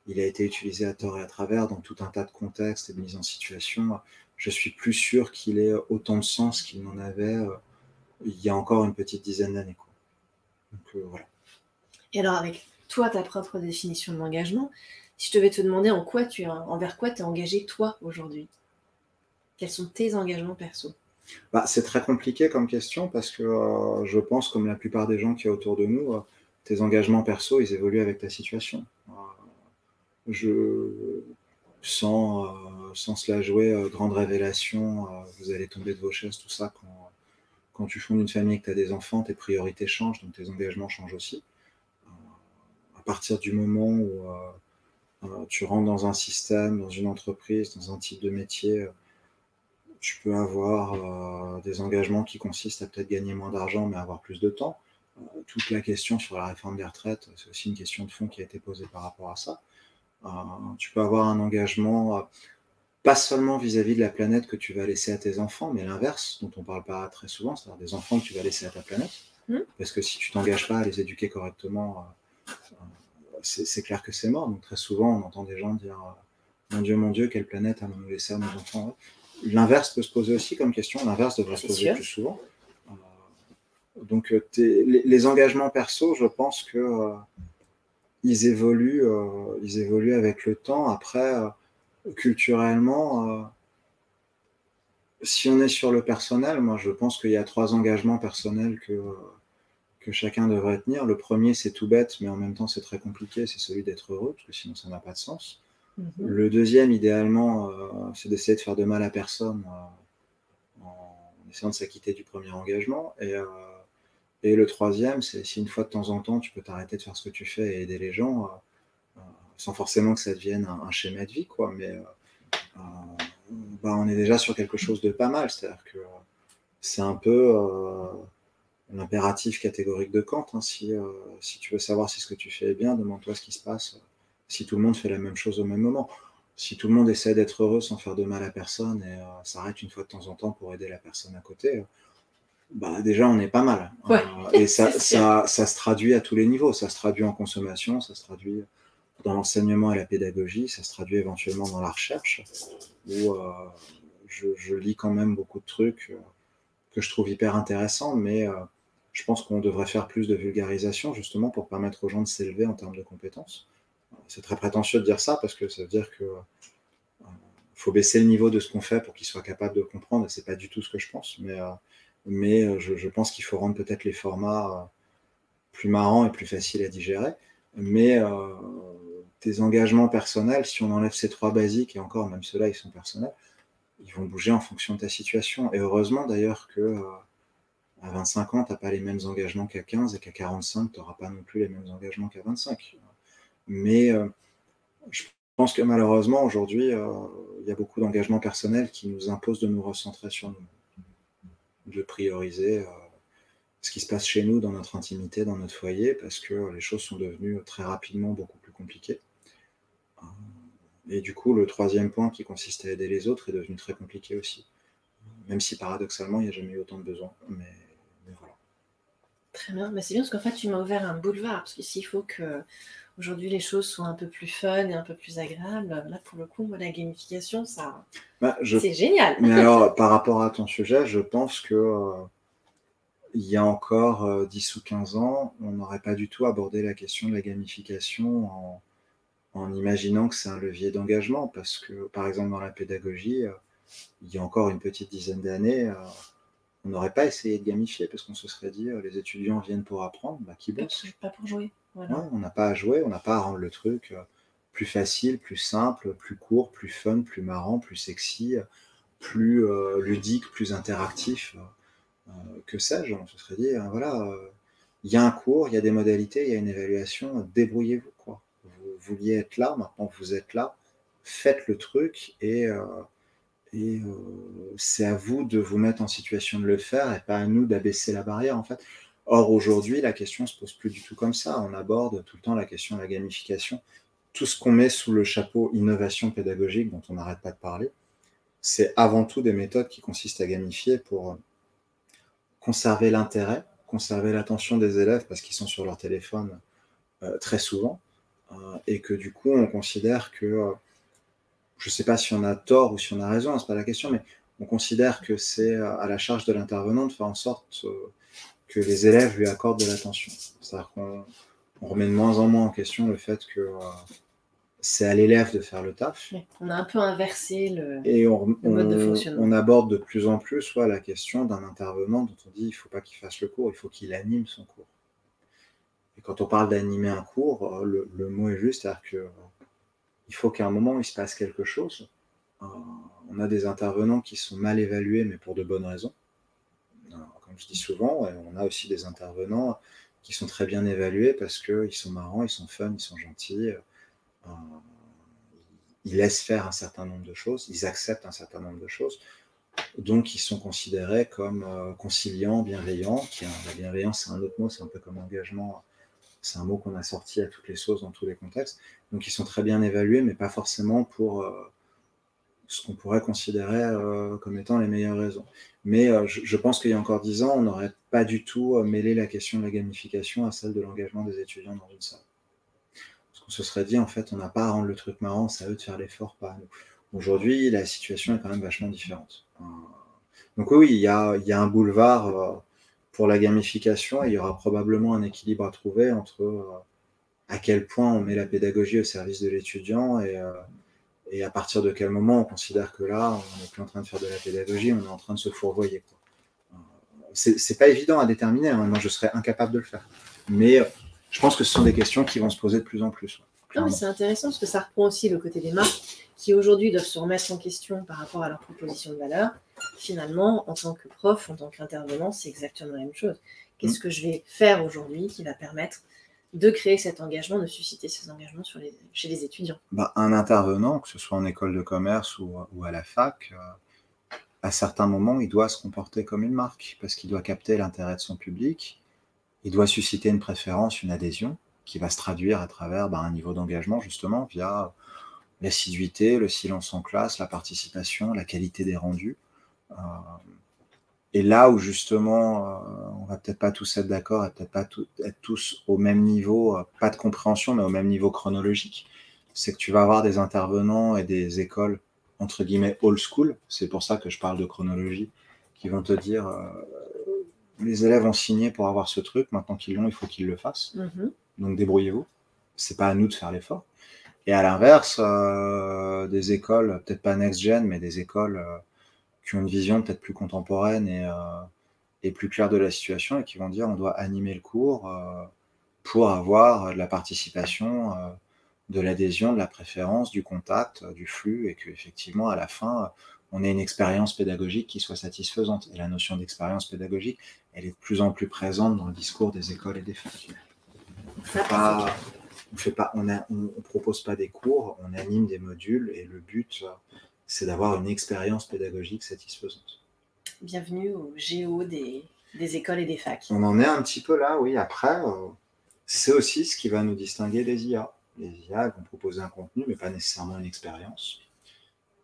il a été utilisé à tort et à travers dans tout un tas de contextes et de mises en situation je suis plus sûr qu'il ait autant de sens qu'il n'en avait euh, il y a encore une petite dizaine d'années. Euh, voilà. Et alors, avec toi, ta propre définition de l'engagement, si je devais te demander en quoi tu, envers quoi tu es engagé toi aujourd'hui, quels sont tes engagements perso? Bah, C'est très compliqué comme question parce que euh, je pense, comme la plupart des gens qui sont autour de nous, tes engagements perso, ils évoluent avec ta situation. je, sans, euh, sans se la jouer euh, grande révélation, euh, vous allez tomber de vos chaises, tout ça. Quand, quand tu fondes une famille et que tu as des enfants, tes priorités changent, donc tes engagements changent aussi. à partir du moment où tu rentres dans un système, dans une entreprise, dans un type de métier, tu peux avoir des engagements qui consistent à peut-être gagner moins d'argent, mais avoir plus de temps. toute la question sur la réforme des retraites, c'est aussi une question de fond qui a été posée par rapport à ça. Euh, tu peux avoir un engagement euh, pas seulement vis-à-vis de la planète que tu vas laisser à tes enfants, mais l'inverse, dont on ne parle pas très souvent, c'est-à-dire des enfants que tu vas laisser à ta planète. Hmm. Parce que si tu t'engages pas à les éduquer correctement, euh, c'est clair que c'est mort. Donc très souvent, on entend des gens dire Mon Dieu, mon Dieu, quelle planète allons-nous laisser à nos enfants L'inverse peut se poser aussi comme question, l'inverse devrait se poser plus souvent. donc les, engagements perso, je pense que ils évoluent, euh, ils évoluent avec le temps. Après, euh, culturellement, euh, si on est sur le personnel, moi je pense qu'il y a trois engagements personnels que, que chacun devrait tenir. Le premier, c'est tout bête, mais en même temps c'est très compliqué, c'est celui d'être heureux, parce que sinon ça n'a pas de sens. Mhm. Le deuxième, idéalement, c'est d'essayer de faire de mal à personne en essayant de s'acquitter du premier engagement. Et et le troisième, c'est si une fois de temps en temps, tu peux t'arrêter de faire ce que tu fais et aider les gens, euh, euh, sans forcément que ça devienne un, schéma de vie, quoi. Mais euh, bah, on est déjà sur quelque chose de pas mal. C'est-à-dire que c'est un peu l'impératif catégorique de Kant. Hein. Si, si, tu veux savoir si ce que tu fais est bien, demande-toi ce qui se passe si tout le monde fait la même chose au même moment. Si tout le monde essaie d'être heureux sans faire de mal à personne et s'arrête une fois de temps en temps pour aider la personne à côté, bah déjà on est pas mal. Ouais, et ça, (laughs) ça, ça se traduit à tous les niveaux. Ça se traduit en consommation, ça se traduit dans l'enseignement et la pédagogie, ça se traduit éventuellement dans la recherche, où euh, je, je lis quand même beaucoup de trucs euh, que je trouve hyper intéressants, mais euh, je pense qu'on devrait faire plus de vulgarisation justement pour permettre aux gens de s'élever en termes de compétences. C'est très prétentieux de dire ça parce que ça veut dire que euh, faut baisser le niveau de ce qu'on fait pour qu'ils soient capables de comprendre. Et c'est pas du tout ce que je pense, mais euh, mais euh, je, pense qu'il faut rendre peut-être les formats euh, plus marrants et plus faciles à digérer. Mais euh, tes engagements personnels, si on enlève ces trois basiques et encore même ceux-là, ils sont personnels, ils vont bouger en fonction de ta situation. Et heureusement d'ailleurs que à 25 ans, tu n'as pas les mêmes engagements qu'à 15 et qu'à 45, tu n'auras pas non plus les mêmes engagements qu'à 25. Mais je pense que malheureusement, aujourd'hui, il y a beaucoup d'engagements personnels qui nous imposent de nous recentrer sur nous, de prioriser euh, ce qui se passe chez nous, dans notre intimité, dans notre foyer, parce que les choses sont devenues très rapidement beaucoup plus compliquées. Euh, Et du coup, le troisième point qui consiste à aider les autres est devenu très compliqué aussi. Même si paradoxalement, il n'y a jamais eu autant de besoins. Mais, voilà. Très bien, mais c'est bien parce qu'en fait tu m'as ouvert un boulevard, parce que s'il faut que aujourd'hui les choses soient un peu plus fun et un peu plus agréables, là pour le coup, moi, la gamification, ça, Bah, je c'est génial. Mais (laughs) alors, par rapport à ton sujet, je pense que euh, il y a encore euh, 10 ou 15 ans, on n'aurait pas du tout abordé la question de la gamification en, en imaginant que c'est un levier d'engagement, parce que, par exemple, dans la pédagogie, euh, il y a encore une petite dizaine d'années, euh, on n'aurait pas essayé de gamifier, parce qu'on se serait dit, les étudiants viennent pour apprendre, bah, qui Pas bosse pour, pas pour jouer. On n'a pas à jouer, on n'a pas à rendre le truc euh, plus facile, plus simple, plus court, plus fun, plus marrant, plus sexy, euh, plus euh, ludique, plus interactif, que sais-je. On se serait dit, euh, voilà, il y a un cours, il y a des modalités, il y a une évaluation, débrouillez-vous. Quoi. Vous vouliez être là, maintenant vous êtes là, faites le truc et, et c'est à vous de vous mettre en situation de le faire et pas à nous d'abaisser la barrière en fait. Or, aujourd'hui, la question se pose plus du tout comme ça. On aborde tout le temps la question de la gamification. Tout ce qu'on met sous le chapeau innovation pédagogique, dont on n'arrête pas de parler, c'est avant tout des méthodes qui consistent à gamifier pour conserver l'intérêt, conserver l'attention des élèves parce qu'ils sont sur leur téléphone euh, très souvent, euh, et que du coup, on considère que, euh, je ne sais pas si on a tort ou si on a raison, c'est pas la question, mais on considère que c'est à la charge de l'intervenant de faire en sorte que les élèves lui accordent de l'attention. C'est-à-dire qu'on remet de moins en moins en question le fait que euh, c'est à l'élève de faire le taf. Ouais, On a un peu inversé le. Et on, Le mode de on- fonctionnement. on aborde de plus en plus soit la question d'un intervenant dont on dit il ne faut pas qu'il fasse le cours, il faut qu'il anime son cours. Et quand on parle d'animer un cours, euh, le, le mot est juste, c'est-à-dire que euh, il faut qu'à un moment il se passe quelque chose. Euh, on a des intervenants qui sont mal évalués, mais pour de bonnes raisons. Je dis souvent, on a aussi des intervenants qui sont très bien évalués parce qu'ils sont marrants, ils sont fun, ils sont gentils. euh, ils laissent faire un certain nombre de choses, ils acceptent un certain nombre de choses, donc ils sont considérés comme euh, conciliants, bienveillants. Qui, la bienveillance, c'est un autre mot, c'est un peu comme engagement, c'est un mot qu'on a sorti à toutes les sauces dans tous les contextes. Donc ils sont très bien évalués, mais pas forcément pour euh, ce qu'on pourrait considérer euh, comme étant les meilleures raisons. Mais euh, je, pense qu'il y a encore dix ans, on n'aurait pas du tout euh, mêlé la question de la gamification à celle de l'engagement des étudiants dans une salle. Parce qu'on se serait dit, en fait, on n'a pas à rendre le truc marrant, c'est à eux de faire l'effort, pas à nous. Aujourd'hui, la situation est quand même vachement différente. Donc oui, il y a, un boulevard pour la gamification et il y aura probablement un équilibre à trouver entre à quel point on met la pédagogie au service de l'étudiant et, et à partir de quel moment on considère que là, on n'est plus en train de faire de la pédagogie, on est en train de se fourvoyer. Euh, C'est pas évident à déterminer, hein. moi je serais incapable de le faire. Mais euh, je pense que ce sont des questions qui vont se poser de plus en plus. Non, mais c'est intéressant parce que ça reprend aussi le côté des marques qui aujourd'hui doivent se remettre en question par rapport à leur proposition de valeur. Finalement, en tant que prof, en tant qu'intervenant, c'est exactement la même chose. Qu'est-ce que je vais faire aujourd'hui qui va permettre de créer cet engagement, de susciter ces engagements chez les étudiants Bah, un intervenant, que ce soit en école de commerce ou, ou à la fac, euh, à certains moments, il doit se comporter comme une marque parce qu'il doit capter l'intérêt de son public, il doit susciter une préférence, une adhésion. qui va se traduire à travers bah, un niveau d'engagement, justement, via l'assiduité, le silence en classe, la participation, la qualité des rendus. Euh, et là où justement, euh, on va peut-être pas tous être d'accord et peut-être pas être tous au même niveau, euh, pas de compréhension, mais au même niveau chronologique, c'est que tu vas avoir des intervenants et des écoles entre guillemets old school. C'est pour ça que je parle de chronologie, qui vont te dire les élèves ont signé pour avoir ce truc, maintenant qu'ils l'ont, il faut qu'ils le fassent. Mm-hmm. Donc débrouillez-vous. C'est pas à nous de faire l'effort. Et à l'inverse, euh, des écoles, peut-être pas next-gen, mais des écoles euh, qui ont une vision peut-être plus contemporaine et, euh, et, plus claire de la situation et qui vont dire on doit animer le cours pour avoir de la participation, de l'adhésion, de la préférence, du contact, du flux et qu'effectivement, à la fin, on ait une expérience pédagogique qui soit satisfaisante. Et la notion d'expérience pédagogique, elle est de plus en plus présente dans le discours des écoles et des facultés. On on, propose pas des cours, on anime des modules et le but, c'est d'avoir une expérience pédagogique satisfaisante. Bienvenue au géo des, des, écoles et des facs. On en est un petit peu là, oui. Après, euh, c'est aussi ce qui va nous distinguer des IA. Les IA vont proposer un contenu, mais pas nécessairement une expérience.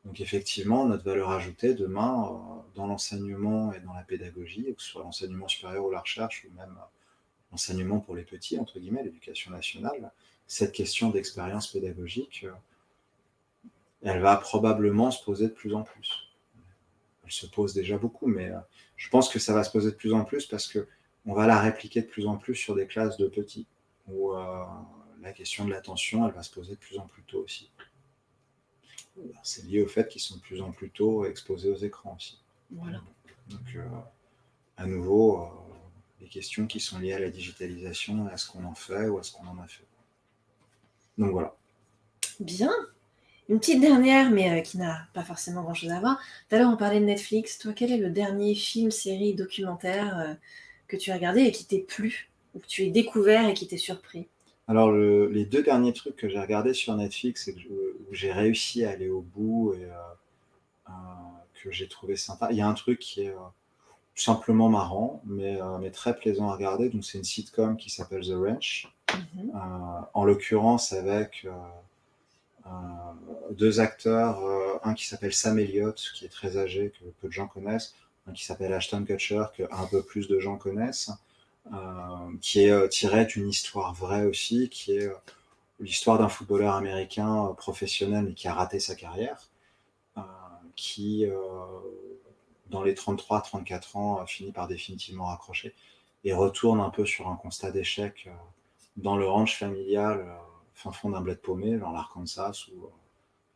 Donc effectivement, notre valeur ajoutée demain, euh, dans l'enseignement et dans la pédagogie, que ce soit l'enseignement supérieur ou la recherche, ou même l'enseignement pour les petits, entre guillemets, l'éducation nationale, cette question d'expérience pédagogique, euh, elle va probablement se poser de plus en plus. Elle se pose déjà beaucoup, mais euh, je pense que ça va se poser de plus en plus parce que on va la répliquer de plus en plus sur des classes de petits, où euh, la question de l'attention, elle va se poser de plus en plus tôt aussi. C'est lié au fait qu'ils sont de plus en plus tôt exposés aux écrans aussi. Voilà. Donc, à nouveau, des questions qui sont liées à la digitalisation, à ce qu'on en fait ou à ce qu'on en a fait. Donc voilà. Bien. Une petite dernière, mais euh, qui n'a pas forcément grand-chose à voir. Tout à l'heure, on parlait de Netflix. Toi, quel est le dernier film, série, documentaire euh, que tu as regardé et qui t'est plu, ou que tu as découvert et qui t'est surpris? Alors, les deux derniers trucs que j'ai regardés sur Netflix et que où j'ai réussi à aller au bout et euh, que j'ai trouvé sympa, il y a un truc qui est simplement marrant, mais, mais, très plaisant à regarder. Donc, c'est une sitcom qui s'appelle The Ranch. Mhm. Euh, en l'occurrence avec deux acteurs, un qui s'appelle Sam Elliott, qui est très âgé, que peu de gens connaissent, un qui s'appelle Ashton Kutcher, que un peu plus de gens connaissent, qui est tiré d'une histoire vraie aussi, qui est l'histoire d'un footballeur américain professionnel mais qui a raté sa carrière, qui, dans les 33-34 ans, finit par définitivement raccrocher et retourne un peu sur un constat d'échec dans le ranch familial, euh, fin fond d'un bled paumé, dans l'Arkansas, où euh,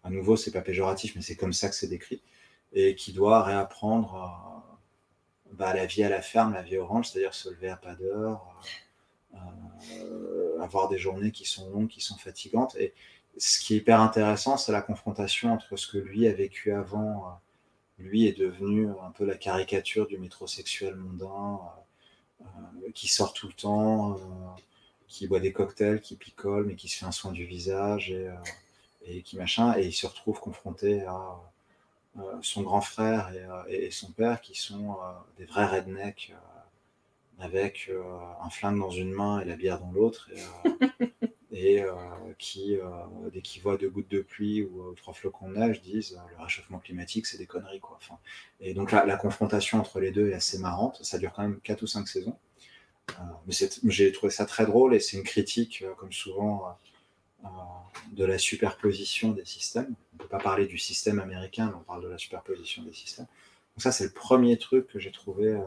à nouveau, c'est pas péjoratif, mais c'est comme ça que c'est décrit, et qui doit réapprendre euh, bah, la vie à la ferme, la vie ranch, c'est-à-dire se lever à pas d'heure, avoir des journées qui sont longues, qui sont fatigantes. Et ce qui est hyper intéressant, c'est la confrontation entre ce que lui a vécu avant. lui est devenu un peu la caricature du métrosexuel mondain, qui sort tout le temps qui boit des cocktails, qui picole, mais qui se fait un soin du visage et, euh, qui machin, et il se retrouve confronté à euh, son grand frère euh, et, son père qui sont des vrais rednecks avec un flingue dans une main et la bière dans l'autre, et, (laughs) qui, dès qu'ils voient deux gouttes de pluie ou trois flocons de neige, disent le réchauffement climatique, c'est des conneries. Quoi. Et donc la, la, confrontation entre les deux est assez marrante, ça dure quand même 4 ou 5 saisons. Euh, j'ai trouvé ça très drôle et c'est une critique, euh, comme souvent, euh, de la superposition des systèmes. On ne peut pas parler du système américain, mais on parle de la superposition des systèmes. Donc ça, c'est le premier truc que j'ai trouvé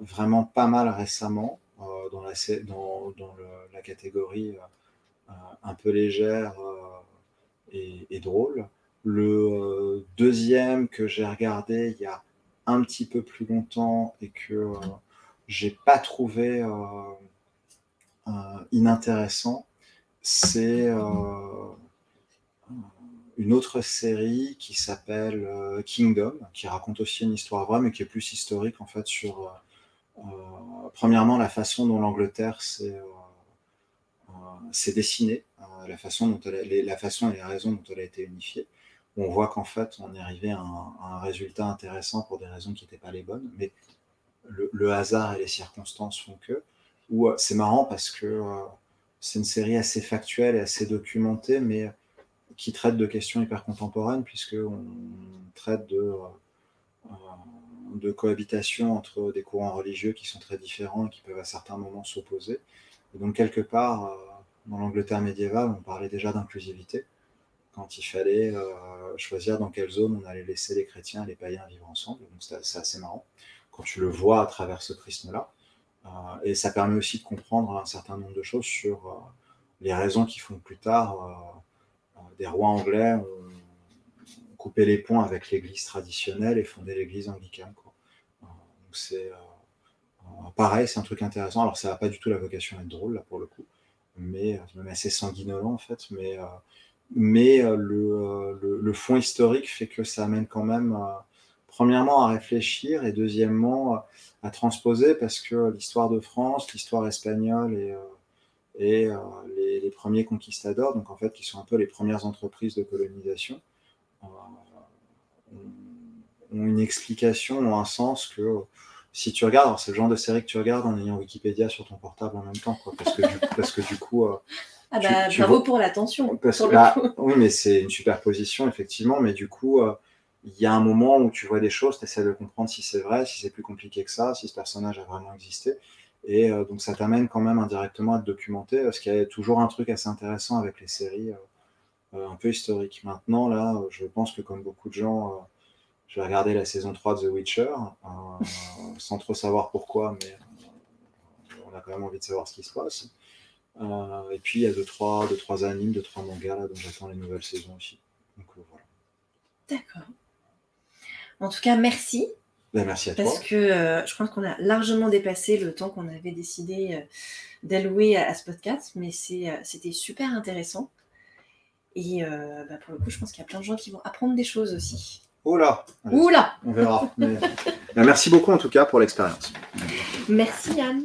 vraiment pas mal récemment dans, la, dans, dans la catégorie un peu légère et, drôle. Le deuxième que j'ai regardé il y a un petit peu plus longtemps et que j'ai pas trouvé euh, euh, inintéressant, c'est euh, une autre série qui s'appelle Kingdom, qui raconte aussi une histoire vraie, mais qui est plus historique en fait sur premièrement la façon dont l'Angleterre s'est dessinée, la façon dont la façon et les raisons dont elle a été unifiée. On voit qu'en fait on est arrivé à un, à un résultat intéressant pour des raisons qui n'étaient pas les bonnes, mais le, hasard et les circonstances font que. où c'est marrant parce que c'est une série assez factuelle et assez documentée, mais qui traite de questions hyper contemporaines, puisqu'on traite de, de cohabitation entre des courants religieux qui sont très différents et qui peuvent à certains moments s'opposer. donc, quelque part, dans l'Angleterre médiévale, on parlait déjà d'inclusivité quand il fallait euh, choisir dans quelle zone on allait laisser les chrétiens et les païens vivre ensemble. Donc c'est assez marrant quand tu le vois à travers ce prisme-là. Euh, et ça permet aussi de comprendre un certain nombre de choses sur euh, les raisons qui font que plus tard, des rois anglais ont, coupé les ponts avec l'église traditionnelle et fondé l'église anglicane. donc c'est pareil, c'est un truc intéressant. Alors ça n'a pas du tout la vocation à être drôle là pour le coup, mais même assez sanguinolent en fait, mais euh, euh, le, fond historique fait que ça amène quand même, euh, premièrement, à réfléchir et deuxièmement, à transposer parce que l'histoire de France, l'histoire espagnole et, et les, les, premiers conquistadors, donc en fait, qui sont un peu les premières entreprises de colonisation, ont une explication, ont un sens que si tu regardes, c'est le genre de série que tu regardes en ayant Wikipédia sur ton portable en même temps, quoi, parce, que du, (laughs) parce que du coup, ah bah, bravo pour l'attention. oui, mais c'est une superposition, effectivement. Mais du coup, euh, il y a un moment où tu vois des choses, tu essaies de comprendre si c'est vrai, si c'est plus compliqué que ça, si ce personnage a vraiment existé. Et euh, donc, ça t'amène quand même indirectement à te documenter, parce qu'il y a toujours un truc assez intéressant avec les séries euh, un peu historiques. Maintenant, là, je pense que comme beaucoup de gens, je vais regarder la saison 3 de The Witcher, (laughs) sans trop savoir pourquoi, mais on a quand même envie de savoir ce qui se passe. Euh, et puis il y a 2 trois, deux, trois animes, 2 trois mangas là, donc j'attends les nouvelles saisons aussi. Euh. D'accord. En tout cas, merci. Ben, merci à toi. Parce que euh, je pense qu'on a largement dépassé le temps qu'on avait décidé d'allouer à, ce podcast, mais c'était super intéressant. Et bah, pour le coup, je pense qu'il y a plein de gens qui vont apprendre des choses aussi. Oula Oula On verra. Ben, merci beaucoup en tout cas pour l'expérience. Merci Anne.